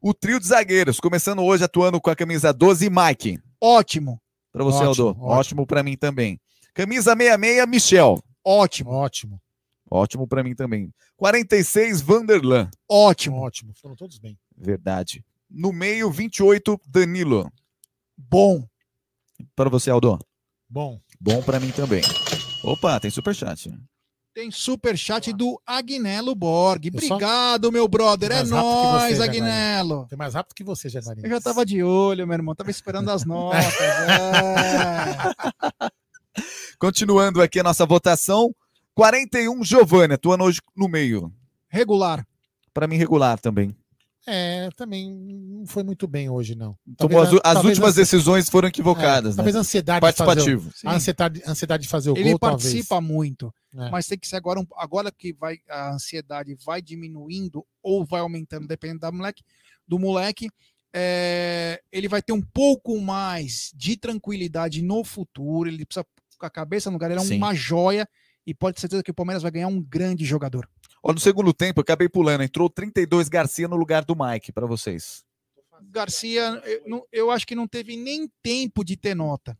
A: o trio de zagueiros. Começando hoje atuando com a camisa 12, Mike.
B: Ótimo.
A: Para você,
C: Ótimo,
A: Aldo. Ótimo, para mim também. Camisa 66, Michel.
B: Ótimo.
C: Ótimo.
A: Ótimo para mim também. 46, Vanderlan.
B: Ótimo.
C: Ótimo. Foram todos bem.
A: Verdade. No meio, 28, Danilo.
B: Bom.
A: Para você, Aldo.
C: Bom.
A: Bom para mim também. Opa, tem superchat.
B: Tem superchat do Agnello Borg. Obrigado, meu brother. É nóis,
C: você,
B: Agnello.
C: Foi mais rápido que você, Jaguarino.
B: Eu já tava de olho, meu irmão. Tava esperando as notas. é.
A: Continuando aqui a nossa votação. 41, Giovanni, atuando hoje no meio.
B: Regular.
A: Para mim, regular também.
C: É, também não foi muito bem hoje, não.
A: Tomou as, as
C: talvez
A: últimas
C: a-
A: decisões foram equivocadas.
C: É, talvez
A: né?
C: ansiedade de fazer o-
A: Participativo.
C: a ansiedade, ansiedade de fazer o
B: Ele
C: gol,
B: participa
C: talvez.
B: muito.
C: É.
B: Mas tem que ser agora, agora que vai, a ansiedade vai diminuindo ou vai aumentando, dependendo da moleque, do moleque, é, ele vai ter um pouco mais de tranquilidade no futuro. Ele precisa com a cabeça no lugar, ele é
A: Sim.
B: uma joia e pode ter certeza que o Palmeiras vai ganhar um grande jogador.
A: Ó, no segundo tempo, eu acabei pulando. Entrou 32 Garcia no lugar do Mike, para vocês.
B: Garcia, eu, eu acho que não teve nem tempo de ter nota.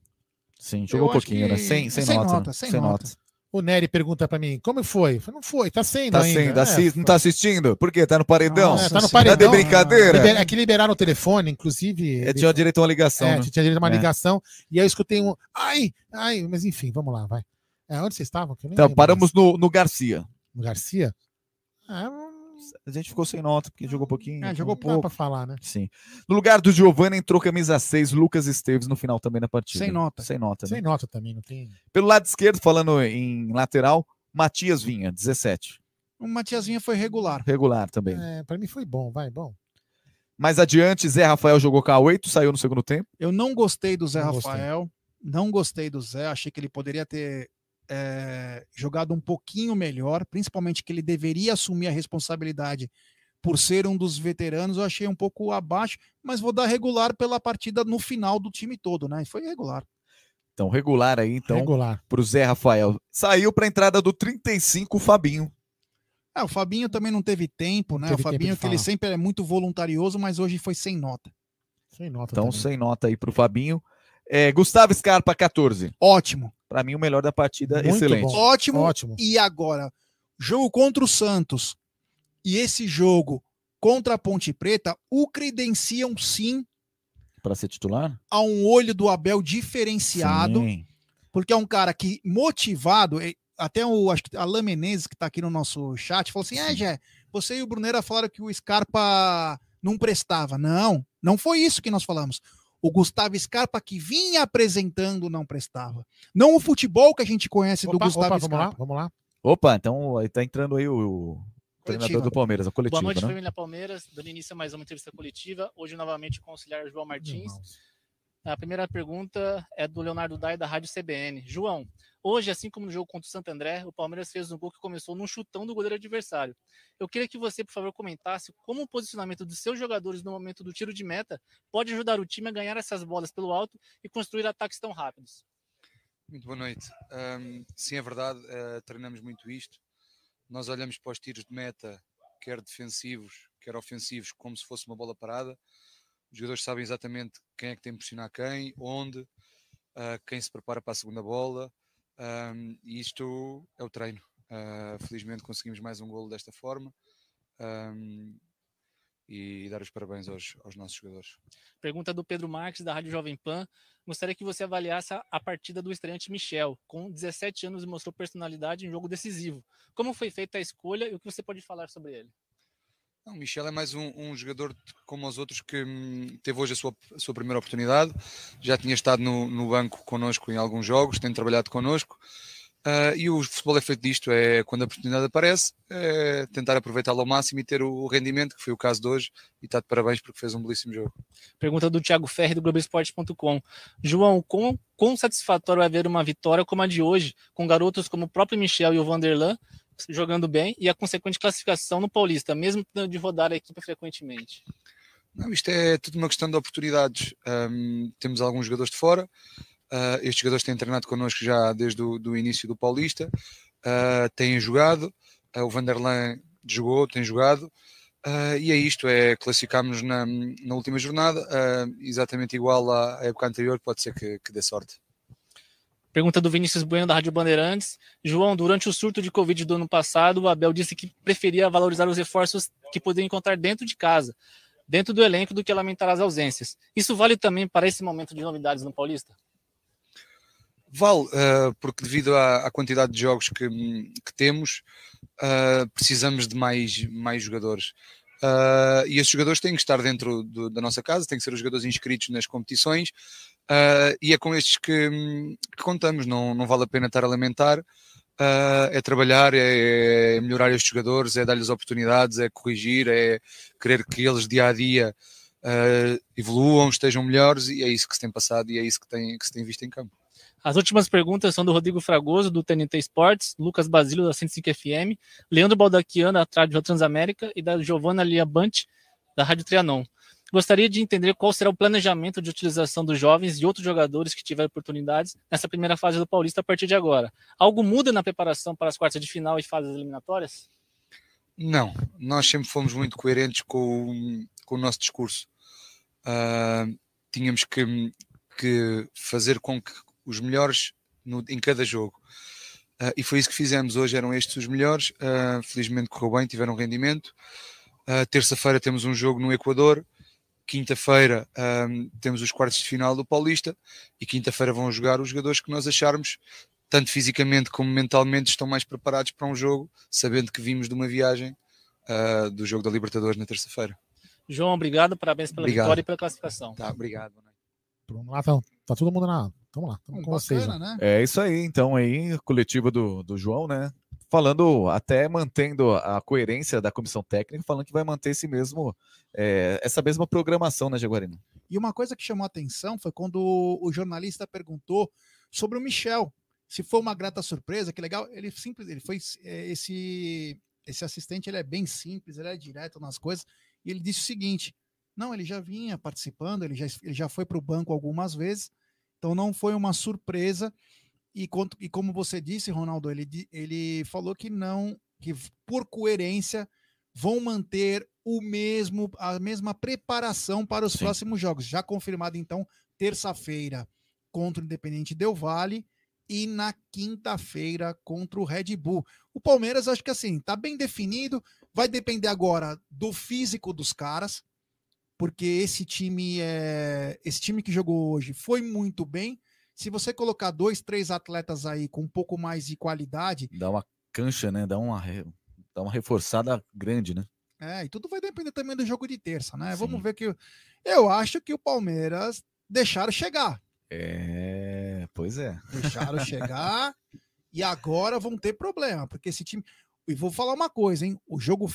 A: Sim, jogou um pouquinho, né?
B: que-
A: Sem, sem,
B: sem
A: nota.
B: nota,
A: né?
B: sem
A: sem
B: nota.
A: nota.
C: O Nery pergunta pra mim, como foi? Falei, não foi, tá sendo
A: Tá
C: ainda.
A: sendo,
C: É,
A: não tá assistindo? Por quê? Tá no paredão?
C: É, tá no
A: Tá
C: paredão.
A: de brincadeira?
C: Liber- É que liberaram o telefone, inclusive.
A: É, tinha direito a uma ligação.
C: É,
A: né?
C: tinha direito a uma
A: É.
C: ligação. E aí eu escutei um. Ai, ai, mas enfim, vamos lá, vai. É, onde vocês estavam?
A: Então, paramos no, no Garcia.
C: No Garcia?
A: A gente ficou sem nota, porque jogou pouquinho.
B: É, jogou pouco.
C: pra falar, né?
A: Sim. No lugar do Giovanni entrou camisa 6, Lucas Esteves no final também da partida.
B: Sem nota.
A: Sem nota. né?
C: Sem nota também, não tem.
A: Pelo lado esquerdo, falando em lateral, Matias Vinha, 17.
B: O Matiazinha foi regular.
A: Regular também.
C: É, pra mim foi bom, vai, bom.
A: Mais adiante, Zé Rafael jogou com a 8, saiu no segundo tempo.
B: Eu não gostei do Zé
C: Não gostei.
B: Rafael. Não gostei do Zé. Achei que ele poderia ter é, jogado um pouquinho melhor, principalmente que ele deveria assumir a responsabilidade por ser um dos veteranos. Eu achei um pouco abaixo, mas vou dar regular pela partida no final do time todo, né? Foi regular.
A: Então, regular aí, então,
C: Regular.
A: pro Zé Rafael. Saiu pra entrada do 35, o Fabinho.
B: É, o Fabinho também não teve tempo, né?
C: teve
B: o Fabinho, que ele sempre é muito voluntarioso, mas hoje foi sem nota.
C: Sem nota
A: Então,
C: também.
A: sem nota aí pro Fabinho. É, Gustavo Scarpa, 14.
B: Ótimo.
A: Para mim, o melhor da partida,
C: Muito
A: excelente.
C: bom.
B: Ótimo.
C: Ótimo.
B: E agora, jogo contra o Santos e esse jogo contra a Ponte Preta o credenciam sim
A: Para ser titular?
B: a um olho do Abel diferenciado,
A: Sim.
B: porque é um cara que motivado, e- até o acho que Alain Menezes, que está aqui no nosso chat, falou assim: é, Jé, você e o Brunera falaram que o Scarpa não prestava. Não, não foi isso que nós falamos. O Gustavo Scarpa que vinha apresentando não prestava. Não o futebol que a gente conhece do
C: Opa,
B: Gustavo
C: opa, vamos lá,
B: Scarpa.
C: vamos lá.
A: Opa, então aí tá entrando aí o, o treinador do Palmeiras, a coletiva,
U: Boa noite,
A: né?
U: família Palmeiras. Dando início a mais uma entrevista coletiva. Hoje, novamente, com o auxiliar João Martins. A primeira pergunta é do Leonardo Dai, da Rádio CBN. João, hoje, assim como no jogo contra o Santo André, o Palmeiras fez um gol que começou num chutão do goleiro adversário. Eu queria que você, por favor, comentasse como o posicionamento dos seus jogadores no momento do tiro de meta pode ajudar o time a ganhar essas bolas pelo alto e construir ataques tão rápidos.
V: Muito boa noite. Ahm, sim, é verdade, eh, treinamos muito isto. Nós olhamos para os tiros de meta, quer defensivos, quer ofensivos, como se fosse uma bola parada. Os jogadores sabem exatamente quem é que tem que pressionar quem, onde, ah, quem se prepara para a segunda bola. ahm, e isto é o treino. Ah, felizmente conseguimos mais um golo desta forma. ahm, e dar os parabéns aos, aos nossos jogadores.
U: Pergunta do Pedro Marques, da Rádio Jovem Pan. Gostaria que você avaliasse a, partida do estreante Michel. Com 17 anos mostrou personalidade em jogo decisivo. Como foi feita a escolha e o que você pode falar sobre ele?
V: O Michel é mais um, um jogador como os outros que hum, teve hoje a sua, a sua primeira oportunidade. Já tinha estado no, no banco connosco em alguns jogos, tem trabalhado connosco. Ah, e o futebol é feito disto: é quando a oportunidade aparece, é tentar aproveitá-la ao máximo e ter o rendimento, que foi o caso de hoje. E está de parabéns porque fez um belíssimo jogo.
U: Pergunta do Thiago Ferri, do Globoesporte.com. João, quão, quão satisfatório é ver uma vitória como a de hoje, com garotos como o próprio Michel e o Vanderlan jogando bem e a consequente classificação no Paulista, mesmo de rodar a equipe frequentemente?
V: Não, isto é tudo uma questão de oportunidades. Ahm, temos alguns jogadores de fora. ah, estes jogadores têm treinado connosco já desde o do início do Paulista. ah, têm jogado. ah, o Vanderlan jogou, tem jogado. ah, e é isto, é classificarmos na, na última jornada, exatamente igual à época anterior, pode ser que, que dê sorte.
U: Pergunta do Vinícius Bueno, da Rádio Bandeirantes. João, durante o surto de Covid do ano passado, o Abel disse que preferia valorizar os reforços que poderia encontrar dentro de casa, dentro do elenco, do que lamentar as ausências. Isso vale também para esse momento de novidades no Paulista?
V: Vale, ah, porque devido à, à quantidade de jogos que, que temos, ah, precisamos de mais, mais jogadores. Ah, e esses jogadores têm que estar dentro do- da nossa casa, têm que ser os jogadores inscritos nas competições, ah, e é com estes que, que contamos. Não, não vale a pena estar a lamentar. ah, é trabalhar, é, é melhorar estes jogadores, é dar-lhes oportunidades, é corrigir, é querer que eles dia a dia evoluam, estejam melhores, e é isso que se tem passado e é isso que, tem, que se tem visto em campo.
U: As últimas perguntas são do Rodrigo Fragoso, do TNT Sports, Lucas Basílio, da 105 FM, Leandro Baldaquian, da Rádio Transamérica, e da Giovanna Liabante, da Rádio Trianon. Gostaria de entender qual será o planejamento de utilização dos jovens e outros jogadores que tiverem oportunidades nessa primeira fase do Paulista a partir de agora. Algo muda na preparação para as quartas de final e fases eliminatórias?
V: Não, nós sempre fomos muito coerentes com, o- com o nosso discurso. Ah, tínhamos que, que fazer com que os melhores no- em cada jogo. Ah, e foi isso que fizemos. Hoje eram estes os melhores. Ah, felizmente correu bem, tiveram rendimento. Ah, Terça-feira temos um jogo no Equador. Quinta-feira temos os quartos de final do Paulista. E quinta-feira vão jogar os jogadores que nós acharmos, tanto fisicamente como mentalmente, estão mais preparados para um jogo, sabendo que vimos de uma viagem do jogo da Libertadores na terça-feira.
U: João, obrigado, parabéns pela
V: Obrigado.
U: vitória e pela classificação.
V: Tá, obrigado.
C: Vamos lá, então. Tá todo mundo na. Vamos lá, vamos com vocês.
B: né?
A: É isso aí, então, aí, coletiva do, do João, né? Falando, até mantendo a coerência da comissão técnica, falando que vai manter esse mesmo, é, essa mesma programação, né, Jaguarino?
B: E uma coisa que chamou a atenção foi quando o jornalista perguntou sobre o Michel. Se foi uma grata surpresa, que legal. Ele simples, ele foi é, esse esse assistente, ele é bem simples, ele é direto nas coisas. E ele disse o seguinte: não, ele já vinha participando, ele já, ele já foi para o banco algumas vezes, então não foi uma surpresa. E, quanto, e como você disse, Ronaldo, ele, ele falou que não, que por coerência vão manter o mesmo, a mesma preparação para os próximos jogos. Já confirmado, então, terça-feira contra o Independente Del Vale e na quinta-feira contra o Red Bull. O Palmeiras, acho que assim, tá bem definido. Vai depender agora do físico dos caras, porque esse time é esse time que jogou hoje foi muito bem. Se você colocar dois, três atletas aí com um pouco mais de qualidade,
A: Dá uma cancha, né? Dá uma, dá uma reforçada grande, né?
B: é, e tudo vai depender também do jogo de terça, né? Vamos ver que eu acho que o Palmeiras deixaram chegar,
A: É, pois é.
B: deixaram chegar e agora vão ter problema, porque esse time. E vou falar uma coisa, hein? O jogo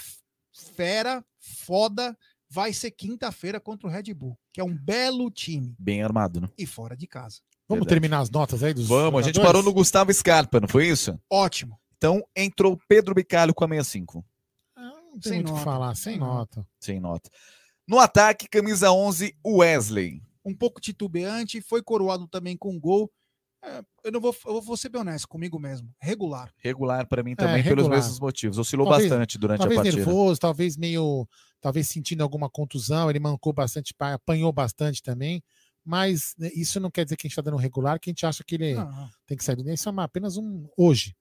B: fera, foda, vai ser quinta-feira contra o Red Bull, que é um belo time
A: Bem armado, né?
B: e fora de casa.
C: Vamos terminar as notas aí dos
A: Vamos, a gente
C: jogadores?
A: parou no Gustavo Scarpa, não foi isso?
B: Ótimo.
A: Então entrou Pedro Bicalho com a 65.
C: Não tem muito o que falar, sem nota.
A: Sem nota. No ataque, camisa 11, Wesley.
B: Um pouco titubeante, foi coroado também com gol. É, eu não vou, eu vou ser bem honesto comigo mesmo. Regular.
A: Regular para mim
C: É,
A: também, pelos
C: regular.
A: mesmos motivos. Oscilou
C: Talvez-
A: bastante durante
C: talvez
A: a partida.
C: nervoso, talvez meio, talvez sentindo alguma contusão, ele mancou bastante, pa- apanhou bastante também, mas né, isso não quer dizer que a gente está dando regular, que a gente acha que ele
B: Não.
C: tem que sair do Isso é uma- apenas um hoje.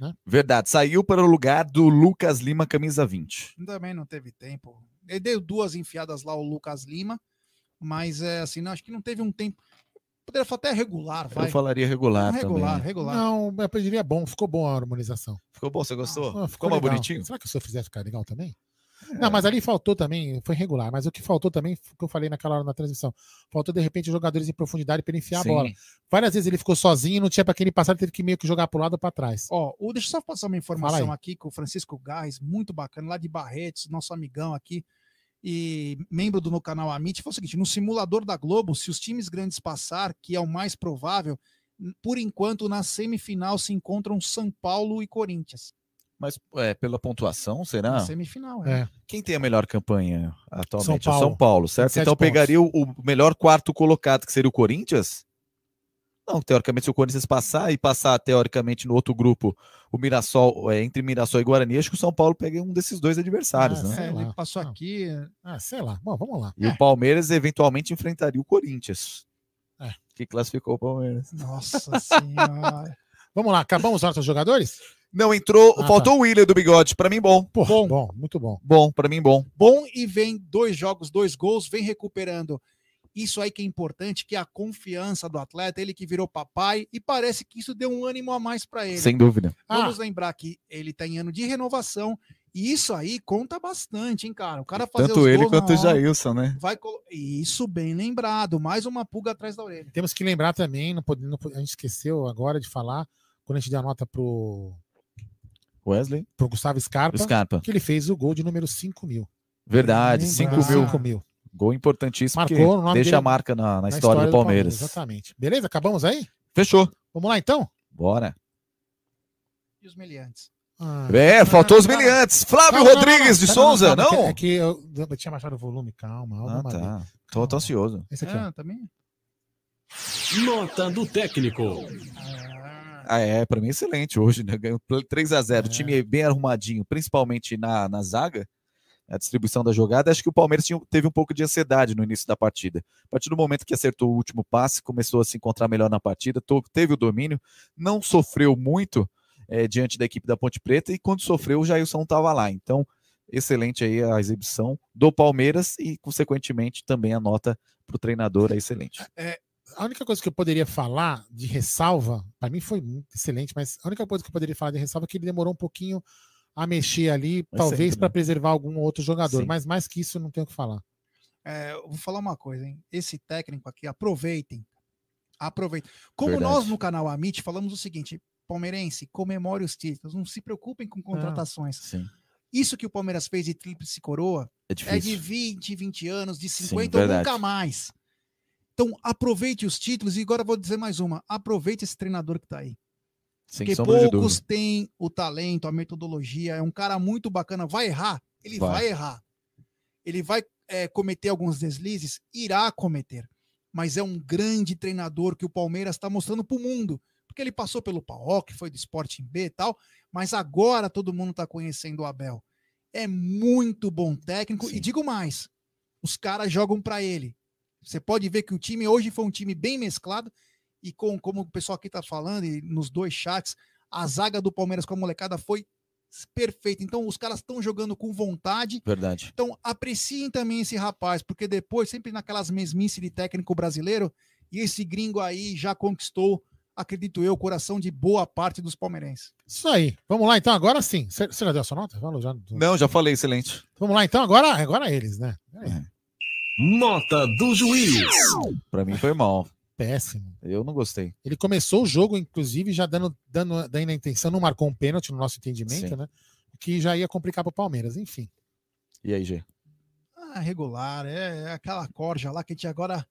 C: Né?
A: Verdade, saiu para o lugar do Lucas Lima, camisa 20.
B: Também não teve tempo. Ele deu duas enfiadas lá, o Lucas Lima, mas é assim, não, acho que não teve um tempo. Poderia falar até regular, vai.
A: Eu falaria regular,
B: Não, regular,
A: também.
B: regular.
C: Não, eu diria bom, ficou bom a harmonização.
A: Ficou bom, você gostou?
C: Ah,
A: ficou mais bonitinho?
C: Será que se eu fizer ficar legal também?
A: É.
C: Não, mas ali faltou também, foi regular, mas o que faltou também, o que eu falei naquela hora na transmissão, faltou de repente jogadores em profundidade para ele enfiar
A: Sim.
C: a bola. Várias vezes ele ficou sozinho, não tinha para quem ele passar, ele teve que meio que jogar pro lado ou para trás.
B: Ó, o, deixa eu só passar uma informação aqui com o Francisco Gás, muito bacana, lá de Barretos, nosso amigão aqui, e membro do meu canal Amit, foi o seguinte: no simulador da Globo, se os times grandes passar, que é o mais provável, por enquanto na semifinal se encontram São Paulo e Corinthians.
A: Mas é, pela pontuação, será?
B: Na semifinal, é.
A: Quem tem a melhor campanha atualmente?
B: São
A: É o São
B: Paulo.
A: Paulo, certo?
B: 27
A: Então
B: pontos.
A: pegaria o, o melhor quarto colocado, que seria o Corinthians? Não, teoricamente, se o Corinthians passar e passar, teoricamente, no outro grupo, o Mirassol, é, entre Mirassol e Guarani, acho que o São Paulo pega um desses dois adversários,
C: Ah,
A: né?
C: sei
B: É, ele
C: lá.
B: passou aqui.
C: Ah, sei lá. Bom, vamos lá.
A: E o Palmeiras eventualmente enfrentaria o Corinthians.
C: É.
A: Que classificou o Palmeiras.
B: Nossa senhora.
C: Vamos lá, acabamos os nossos jogadores?
A: Não, entrou.
C: Ah,
A: faltou o William do bigode. Pra mim, bom.
C: bom. Bom, muito bom.
A: Bom, pra mim, bom.
B: Bom e vem dois jogos, dois gols, vem recuperando. Isso aí que é importante, que é a confiança do atleta, ele que virou papai, e parece que isso deu um ânimo a mais para ele.
A: Sem dúvida.
B: Vamos lembrar que ele tá em ano de renovação, e isso aí conta bastante, hein, cara? O cara fazer
A: Tanto
B: os
A: ele quanto o Jailson, né?
B: Vai colo- Isso bem lembrado, mais uma pulga atrás da orelha.
C: Temos que lembrar também, não pode, não pode- a gente esqueceu agora de falar, quando a gente deu a nota pro,
A: Wesley?
C: pro Gustavo Scarpa,
A: Scarpa.
C: que ele fez o gol de número 5 mil.
A: Verdade,
C: Hum,
A: 5
C: ah,
A: mil.
C: cinco mil.
A: Gol importantíssimo,
C: Marcou
A: deixa
C: dele
A: a marca na, na história, do Palmeiras.
C: Exatamente. Beleza? Acabamos aí?
A: Fechou.
C: Vamos lá então?
A: Bora.
B: E os meliantes?
C: Ah,
A: É, faltou os
C: não, não.
A: meliantes. Flávio
C: Calma, não,
A: Rodrigues
C: não,
A: de Souza,
C: calma,
A: não?
C: É que eu, eu tinha baixado o volume, calma.
A: Ah, tá. Tô, tô ansioso.
C: Esse aqui, ó.
B: Ah, também?
D: Nota do técnico.
A: Ah, é, pra mim excelente hoje, né? Ganhou 3 a
C: É.
A: 0 time bem arrumadinho, principalmente na, na zaga, a distribuição da jogada. Acho que o Palmeiras tinha- teve um pouco de ansiedade no início da partida. A partir do momento que acertou o último passe, começou a se encontrar melhor na partida, teve o domínio, não sofreu muito eh, diante da equipe da Ponte Preta e quando sofreu o Jailson estava lá. Então, excelente aí a exibição do Palmeiras e, consequentemente, também a nota para o treinador é excelente.
C: É, a única coisa que eu poderia falar de ressalva, para mim foi excelente, mas a única coisa que eu poderia falar de ressalva é que ele demorou um pouquinho a mexer ali,
A: Mas
C: talvez para
A: né?
C: preservar algum outro jogador,
A: Sim.
C: mas mais que isso não tenho o que falar.
B: É, eu vou falar uma coisa, hein? Esse técnico aqui, aproveitem. Aproveitem. Como
A: Verdade.
B: nós no canal Amit falamos o seguinte: palmeirense, comemore os títulos, não se preocupem com contratações.
A: Sim.
B: Isso que o Palmeiras fez de tríplice coroa
A: É
B: é de 20, 20 anos, de
A: Sim,
B: 50 ou
A: verdade.
B: nunca mais. Então, aproveite os títulos e agora eu vou dizer mais uma: aproveite esse treinador que tá aí.
A: Sem
B: Porque poucos têm o talento, a metodologia. É um cara muito bacana. Vai errar? Ele vai,
A: Vai.
B: errar. Ele vai é, cometer alguns deslizes? Irá cometer. Mas é um grande treinador que o Palmeiras está mostrando para o mundo. Porque ele passou pelo PAOK, foi do Sporting B e tal. Mas agora todo mundo está conhecendo o Abel. É muito bom técnico. E digo mais: os caras jogam para ele. Você pode ver que o time hoje foi um time bem mesclado e com como o pessoal aqui tá falando, e nos dois chats, a zaga do Palmeiras com a molecada foi perfeita. Então, os caras estão jogando com vontade.
A: Verdade.
B: Então, apreciem também esse rapaz, porque depois, sempre naquelas mesmices de técnico brasileiro, e esse gringo aí já conquistou, acredito eu, o coração de boa parte dos palmeirenses.
C: Isso aí. Vamos lá, então, agora sim. Você já deu a sua nota? Falou já.
A: Não, já falei, excelente.
C: Vamos lá, então, agora, agora eles, né?
D: Nota do juiz.
A: Pra mim foi mal.
C: Péssimo.
A: Eu não gostei.
C: Ele começou o jogo, inclusive, já dando, dando, dando a intenção, não marcou um pênalti no nosso entendimento,
A: Sim.
C: né? O que já ia complicar para o Palmeiras, enfim.
A: E aí, G?
B: Ah, regular, é, é aquela corja lá que a gente agora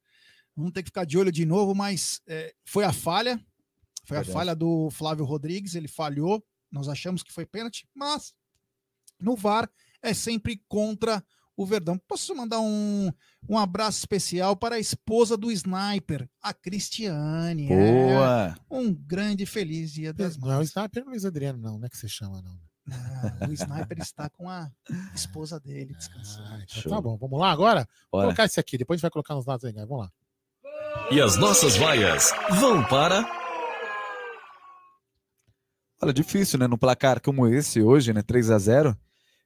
B: vamos ter que ficar de olho de novo, mas é, foi a falha, foi
A: Verdade.
B: a falha do Flávio Rodrigues, ele falhou, nós achamos que foi pênalti, mas no VAR é sempre contra o Verdão. Posso mandar um, um abraço especial para a esposa do Sniper, a Cristiane. é.
A: Boa.
B: um grande feliz dia das
C: Não é o Sniper Luiz Adriano, não, não é que você chama, não.
B: Ah, o Sniper está com a esposa dele descansando.
C: Então tá bom, vamos lá agora? Vou colocar esse aqui, depois a gente vai colocar nos dados aí, Gai, vamos lá.
D: E as nossas vaias vão para.
A: Olha, difícil, né? No placar como esse hoje, né? 3 a 0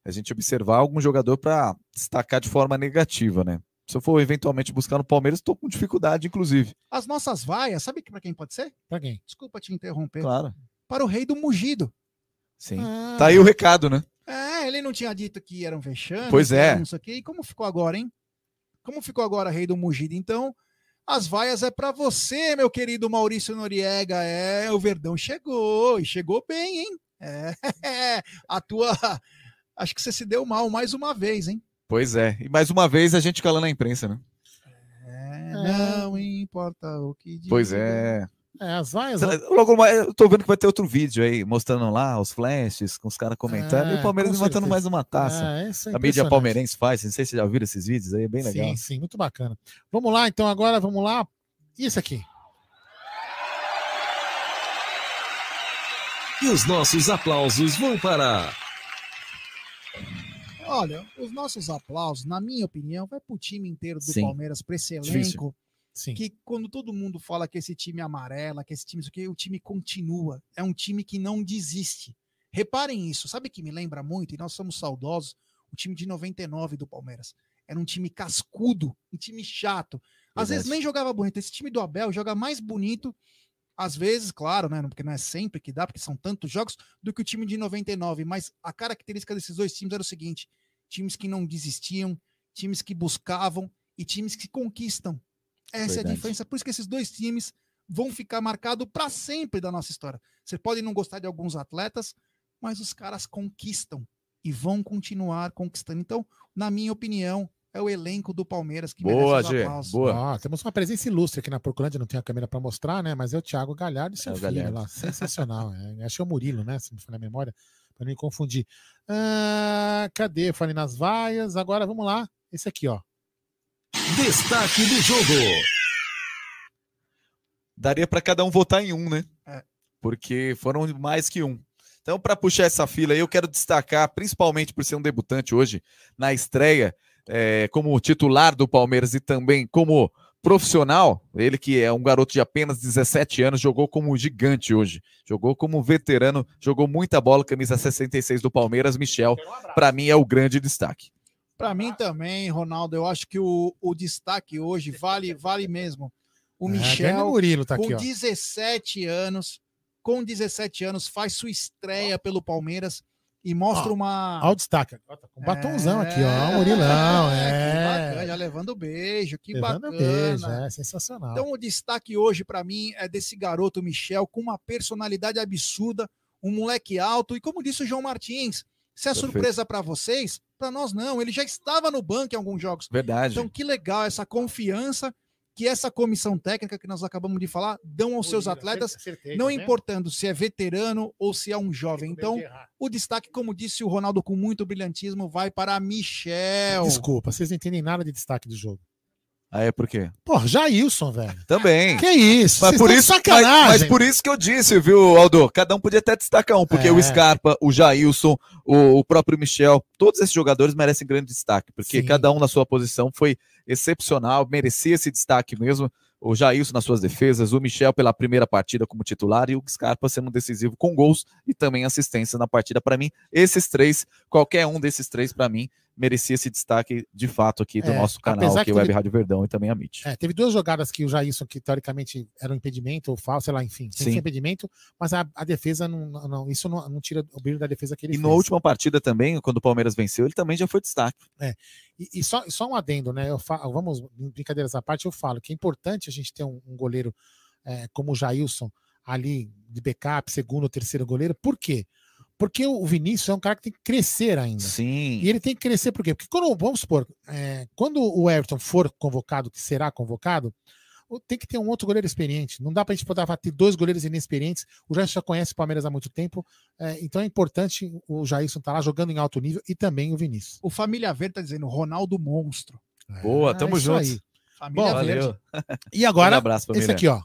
A: a gente observar algum jogador para destacar de forma negativa, né? Se eu for eventualmente buscar no Palmeiras, estou com dificuldade, inclusive.
B: As nossas vaias, sabe para quem pode ser?
C: Para quem?
B: Desculpa te interromper.
A: Claro.
B: Para o rei do Mugido.
A: Sim.
B: Ah.
A: Tá aí o recado, né?
B: É, ele não tinha dito que era um vexame.
A: Pois é.
B: Não sei o quê. E como ficou agora, hein? Como ficou agora, rei do Mugido? Então, as vaias é para você, meu querido Maurício Noriega. É, o Verdão chegou, e chegou bem, hein? É, a tua. Acho que você se deu mal mais uma vez, hein?
A: Pois é. E mais uma vez a gente calando a imprensa, né?
B: É, não importa o que diga.
A: Pois é.
C: É, as vaias.
A: Logo mais, eu tô vendo que vai ter outro vídeo aí, mostrando lá os flashes, com os caras comentando, e
C: É,
A: o Palmeiras
C: com
A: levantando mais uma taça.
C: É, isso é
A: a mídia palmeirense faz, não sei se vocês já viram esses vídeos aí, é bem legal.
C: Sim, sim, muito bacana. Vamos lá, então, agora, vamos lá. E esse aqui?
D: E os nossos aplausos vão para.
B: Olha, os nossos aplausos, na minha opinião, vai pro time inteiro do
A: Sim.
B: Palmeiras, pra esse
A: Difícil.
B: elenco.
C: Sim.
B: Que quando todo mundo fala que esse time é amarela, que esse time isso aqui, o time continua. É um time que não desiste. Reparem isso, sabe que me lembra muito, e nós somos saudosos, o time de 99 do Palmeiras. Era um time cascudo, um time chato. Às vezes
A: Verdade.
B: nem jogava bonito. Esse time do Abel joga mais bonito, às vezes, claro, né? Porque não é sempre que dá, porque são tantos jogos, do que o time de 99. Mas a característica desses dois times era o seguinte: times que não desistiam, times que buscavam e times que conquistam. Essa é a
A: Verdade.
B: diferença. Por isso que esses dois times vão ficar marcados para sempre da nossa história. Você pode não gostar de alguns atletas, mas os caras conquistam e vão continuar conquistando. Então, na minha opinião, é o elenco do Palmeiras que
A: Boa,
B: merece os aplausos.
C: Ó, temos uma presença ilustre aqui na Procurante, não tem a câmera para mostrar, né? Mas é o Thiago Galhardo e seu
A: É
C: filho
A: Galhardo.
C: lá. Sensacional. é. Acho que é o Murilo, né? Se me falha a memória, para não me confundir. Ah, cadê? Falei nas vaias. Agora vamos lá. Esse aqui, ó.
D: Destaque do jogo.
A: Daria para cada um votar em um, né?
B: É.
A: Porque foram mais que um. Então, para puxar essa fila aí, eu quero destacar, principalmente por ser um debutante hoje na estreia, é, como titular do Palmeiras e também como profissional, ele que é um garoto de apenas 17 anos, jogou como gigante hoje, jogou como veterano, jogou muita bola, camisa 66 do Palmeiras, Michel, para mim é o grande destaque.
B: Para mim também, Ronaldo, eu acho que o, o destaque hoje vale, vale mesmo. O
C: É, grande
B: Michel,
C: Murilo tá
B: com
C: aqui, ó.
B: 17 anos, com 17 anos, faz sua estreia pelo Palmeiras e mostra uma.
C: Olha o destaque. Tá com um batonzão aqui, ó. O Murilão,
B: Que
C: é.
B: bacana, já levando beijo, que
C: Levando
B: bacana.
C: beijo, é sensacional.
B: Então, o destaque hoje para mim é desse garoto Michel com uma personalidade absurda, um moleque alto e como disse o João Martins, se é
A: Perfeito.
B: surpresa para vocês, para nós não, ele já estava no banco em alguns jogos.
A: Verdade.
B: Então, que legal essa confiança que essa comissão técnica que nós acabamos de falar dão aos seus atletas,
C: acertei,
B: não
C: tá vendo?
B: importando se é veterano ou se é um jovem. Então, o destaque, como disse o Ronaldo com muito brilhantismo, vai para Michel.
C: Desculpa, vocês não entendem nada de destaque do jogo.
A: Ah, é por quê?
C: Pô, Jailson, velho.
A: Também.
C: Que isso?
A: Mas por isso, mas,
C: sacanagem.
A: mas por isso que eu disse, viu, Aldo? Cada um podia até destacar um, porque
C: É.
A: o Scarpa, o Jailson, o, o próprio Michel, todos esses jogadores merecem grande destaque, porque
C: Sim.
A: cada um na sua posição foi excepcional, merecia esse destaque mesmo. o Jailson nas suas defesas, o Michel pela primeira partida como titular e o Scarpa sendo decisivo com gols e também assistência na partida. Para mim, esses três, qualquer um desses três, para mim, merecia esse destaque de fato aqui do
C: É,
A: nosso canal,
C: apesar
A: aqui,
C: que
A: Web
C: teve-
A: Rádio Verdão e também a MIT.
C: É, teve duas jogadas que o Jailson, que teoricamente era um impedimento ou falso, sei lá, enfim, sem impedimento, mas a, a defesa não, não- isso não, não tira o brilho da defesa que ele
A: E
C: fez.
A: na última partida também, quando o Palmeiras venceu, ele também já foi destaque.
C: É. E, e só, só um adendo, né? Eu fa- vamos, em brincadeiras à parte, eu falo que é importante a gente ter um, um goleiro é, como o Jailson ali de backup, segundo ou terceiro goleiro. Por quê? Porque o Vinícius é um cara que tem que crescer ainda.
A: Sim.
C: E ele tem que crescer por quê? Porque quando, vamos supor, é, quando o Everton for convocado, que será convocado, o- tem que ter um outro goleiro experiente. Não dá pra gente poder ter dois goleiros inexperientes. O Jailson já conhece o Palmeiras há muito tempo. é, então é importante o Jailson estar lá jogando em alto nível e também o Vinícius.
B: O Família Verde tá dizendo Ronaldo Monstro.
A: Boa, tamo
C: isso
A: junto.
C: aí.
B: Família
A: Bom,
B: Verde.
A: valeu.
C: E agora,
A: Um abraço,
C: esse aqui, ó.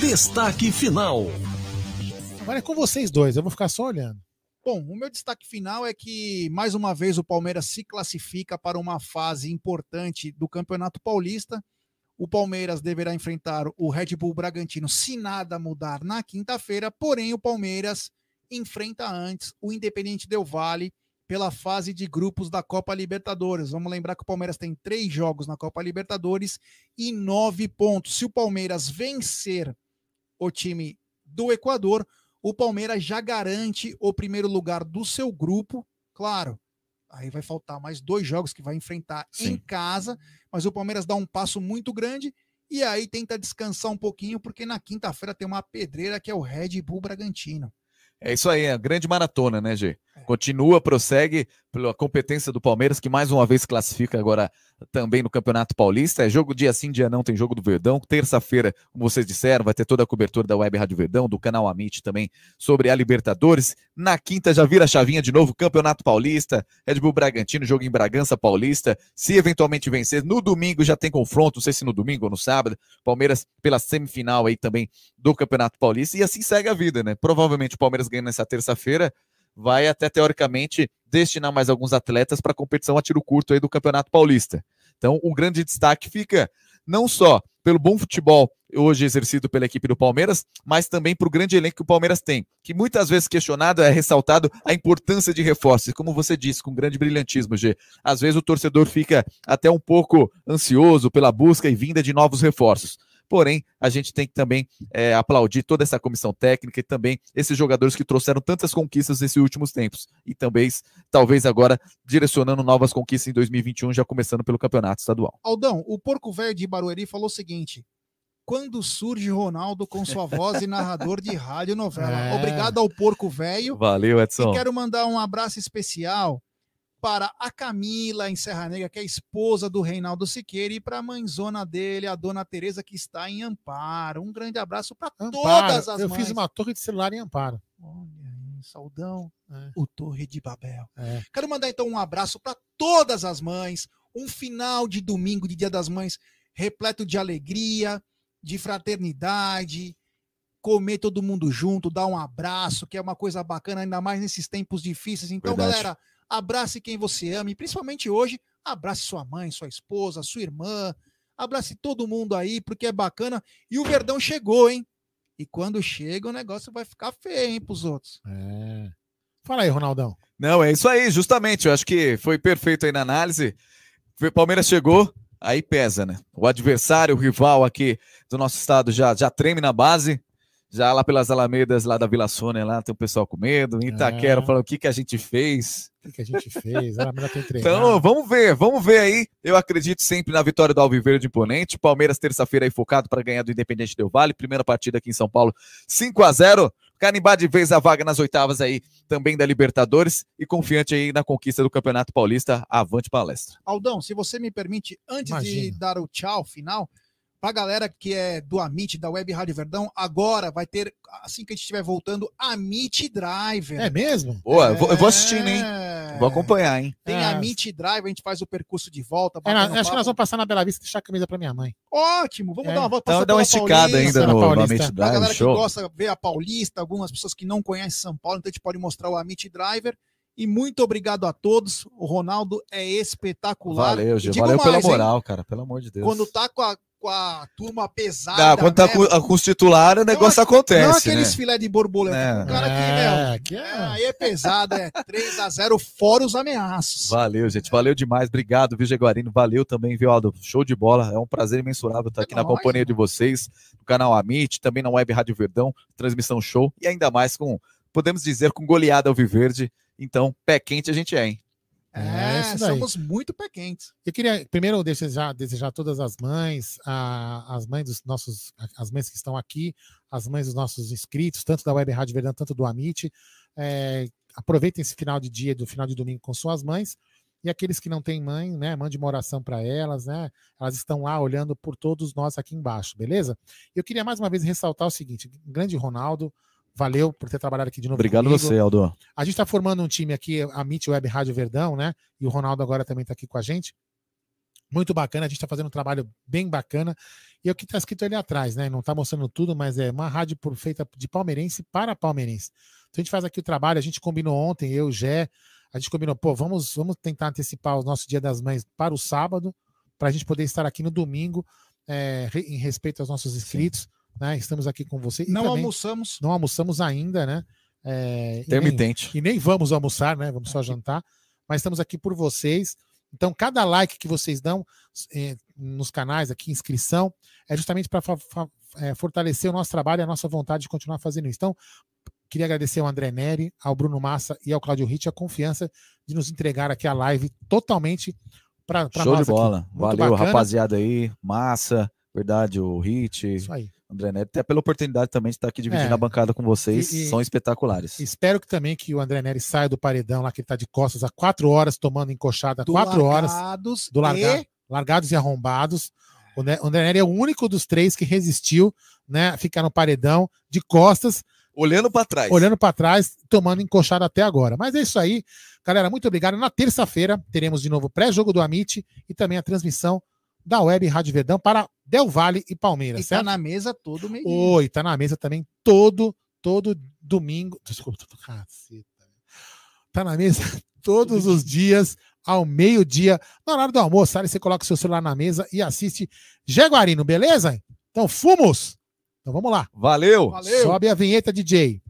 D: Destaque final.
C: Agora é com vocês dois, eu vou ficar só olhando.
B: Bom, o meu destaque final é que, mais uma vez, o Palmeiras se classifica para uma fase importante do Campeonato Paulista. O Palmeiras deverá enfrentar o Red Bull Bragantino se nada mudar na quinta-feira, porém o Palmeiras enfrenta antes o Independente Del Vale pela fase de grupos da Copa Libertadores. Vamos lembrar que o Palmeiras tem três jogos na Copa Libertadores e nove pontos. Se o Palmeiras vencer o time do Equador, o Palmeiras já garante o primeiro lugar do seu grupo. Claro, aí vai faltar mais dois jogos que vai enfrentar em
A: Sim.
B: casa, mas o Palmeiras dá um passo muito grande e aí tenta descansar um pouquinho, porque na quinta-feira tem uma pedreira que é o Red Bull Bragantino.
A: É isso aí, a grande maratona, né, Gê? Continua, prossegue pela competência do Palmeiras, que mais uma vez classifica agora também no Campeonato Paulista. É jogo dia sim, dia não, tem jogo do Verdão. Terça-feira, como vocês disseram, vai ter toda a cobertura da Web Rádio Verdão, do canal Amit também, sobre a Libertadores. Na quinta já vira a chavinha de novo, Campeonato Paulista, Red Bull Bragantino, jogo em Bragança Paulista. Se eventualmente vencer, no domingo já tem confronto, não sei se no domingo ou no sábado. Palmeiras pela semifinal aí também do Campeonato Paulista. E assim segue a vida, né? Provavelmente o Palmeiras ganha nessa terça-feira vai até teoricamente destinar mais alguns atletas para a competição a tiro curto aí do Campeonato Paulista. Então, o grande destaque fica não só pelo bom futebol hoje exercido pela equipe do Palmeiras, mas também para o grande elenco que o Palmeiras tem, que muitas vezes questionado é ressaltado a importância de reforços, como você disse, com grande brilhantismo, G. Às vezes o torcedor fica até um pouco ansioso pela busca e vinda de novos reforços. Porém, a gente tem que também é, aplaudir toda essa comissão técnica e também esses jogadores que trouxeram tantas conquistas nesses últimos tempos. E também, talvez agora, direcionando novas conquistas em 2021, já começando pelo campeonato estadual.
B: Aldão, o Porco Velho de Barueri falou o seguinte: quando surge Ronaldo com sua voz e narrador de rádio novela.
A: É.
B: Obrigado ao Porco Velho.
A: Valeu, Edson.
B: E quero mandar um abraço especial para a Camila em Serra Negra, que é esposa do Reinaldo Siqueira, e para a mãezona dele, a dona Tereza, que está em Amparo. Um grande abraço para todas as
C: eu
B: mães.
C: fiz uma torre de celular em Amparo.
B: Saudão,
C: É.
B: o Torre de Babel.
C: É.
B: Quero mandar então um abraço para todas as mães, um final de domingo de Dia das Mães repleto de alegria, de fraternidade, comer todo mundo junto, dar um abraço, que é uma coisa bacana, ainda mais nesses tempos difíceis. Então,
A: Verdade.
B: galera, abrace quem você ama, e principalmente hoje, abrace sua mãe, sua esposa, sua irmã, abrace todo mundo aí, porque é bacana. E o Verdão chegou, hein? E quando chega, o negócio vai ficar feio, hein, pros outros.
C: É. Fala aí, Ronaldão.
A: Não, é isso aí, justamente. Eu acho que foi perfeito aí na análise. O Palmeiras chegou, aí pesa, né? O adversário, o rival aqui do nosso estado já, já treme na base. Já lá pelas Alamedas, lá da Vila Sônia, lá tem o pessoal com medo. Em Itaquera,
C: É.
A: falando o que, que a gente fez.
C: O que, que a gente fez? Melhor tem treinado.
A: Então, vamos ver, vamos ver aí. Eu acredito sempre na vitória do Alviverde Imponente. Palmeiras, terça-feira, aí focado para ganhar do Independente Del Vale. Primeira partida aqui em São Paulo, 5 a 0 Canimbar de vez a vaga nas oitavas aí também da Libertadores e confiante aí na conquista do Campeonato Paulista. Avante palestra.
B: Aldão, se você me permite, antes de
A: Imagina.
B: dar o tchau final, pra galera que é do Amit, da Web Rádio Verdão, agora vai ter, assim que a gente estiver voltando, Amit Driver.
C: É mesmo?
A: Boa, eu vou, eu vou assistindo, hein?
B: É.
A: Vou acompanhar, hein?
B: Tem
C: É.
B: Amit Driver, a gente faz o percurso de volta.
C: É, acho que nós
B: papo.
C: vamos passar na Bela Vista e deixar a camisa pra minha mãe.
B: Ótimo, vamos
C: É.
B: dar uma volta.
A: Então
B: passar
A: dá uma
B: pela
A: esticada
B: Paulista.
A: ainda no, no
C: Paulista.
A: Amit
B: Pra
A: Drive,
B: galera que gosta de ver a Paulista, algumas pessoas que não conhecem São Paulo, então a gente pode mostrar o Amit Driver. E muito obrigado a todos. O Ronaldo é espetacular.
A: Valeu, Gil. Valeu pela
B: mais, hein?
A: moral, cara. Pelo amor de Deus.
B: Quando tá com a, com a turma pesada.
A: Ah, quando tá
B: mesmo.
A: com, com os titulares, o negócio acontece.
B: Não
A: né?
B: aqueles filé de borboleta.
A: É.
B: O cara
C: É,
B: que, meu, é, aí é pesado, é 3x0 fora os ameaços.
A: Valeu, gente. Valeu demais. Obrigado, viu, Jaguarino? Valeu também, viu, Aldo? Show de bola. É um prazer imensurável estar aqui na
B: nóis,
A: companhia de vocês, no canal Amit, também na Web Rádio Verdão, transmissão show, e ainda mais com, podemos dizer, com goleada Alviverde. Então, pé quente a gente é, hein?
B: É,
C: daí.
B: somos muito pé quentes.
C: Eu queria primeiro desejar, desejar todas as mães, a- as mães dos nossos, as mães que estão aqui, as mães dos nossos inscritos, tanto da Web Rádio Verdão, tanto do Amit. é, aproveitem esse final de dia, do final de domingo com suas mães. E aqueles que não têm mãe, né? Mande uma oração para elas, né? Elas estão lá olhando por todos nós aqui embaixo, beleza? Eu queria mais uma vez ressaltar o seguinte: grande Ronaldo, valeu por ter trabalhado aqui de novo.
A: Obrigado
C: comigo.
A: você, Aldo.
C: A gente está formando um time aqui, a MIT Web Rádio Verdão, né? E o Ronaldo agora também está aqui com a gente. Muito bacana, a gente está fazendo um trabalho bem bacana. E é o que está escrito ali atrás, né? Não está mostrando tudo, mas é uma rádio por- feita de palmeirense para palmeirense. Então a gente faz aqui o trabalho, a gente combinou ontem, eu, o Gé, a gente combinou, pô, vamos, vamos tentar antecipar o nosso Dia das Mães para o sábado, para a gente poder estar aqui no domingo, é, em respeito aos nossos inscritos. Né? Estamos aqui com você. E
B: Não almoçamos.
C: Não almoçamos ainda, né? É, e
A: Intermitente.
C: nem- E nem, vamos almoçar, né? Vamos só jantar. Mas estamos aqui por vocês. Então, cada like que vocês dão eh, nos canais aqui, inscrição, é justamente para fortalecer o nosso trabalho e a nossa vontade de continuar fazendo isso. Então, queria agradecer ao André Neri, ao Bruno Massa e ao Claudio Ritt a confiança de nos entregar aqui a live totalmente para
A: Show
C: nós
A: de bola. Valeu,
C: bacana.
A: rapaziada aí. Massa, verdade, o Hit.
C: Isso aí.
A: André Neto, até pela oportunidade também de estar aqui dividindo
C: É.
A: a bancada com vocês.
C: E- e-
A: São espetaculares.
C: Espero que também que o André Neri saia do paredão lá, que ele tá de costas há quatro horas tomando encoxada,
B: Do
C: quatro horas.
B: largados
C: Do larga,
B: e-
C: largados e arrombados. O Ne- o André Neri é o único dos três que resistiu, né, a ficar no paredão de costas,
A: olhando para trás.
C: olhando para trás, tomando encoxada até agora. Mas é isso aí, galera. Muito obrigado. Na terça-feira teremos de novo o pré-jogo do Amit e também a transmissão da Web Rádio Verdão para Del Valle e Palmeiras.
B: E tá
C: certo?
B: na mesa todo meio.
C: Oi, tá na mesa também todo, todo domingo. Desculpa, tô caceta. Tá na mesa todos os dias, ao meio-dia, na hora do almoço. Aí você coloca o seu celular na mesa e assiste Jaguarino, beleza? Então, fumos! Então vamos lá.
A: Valeu!
C: Sobe a vinheta, DJ.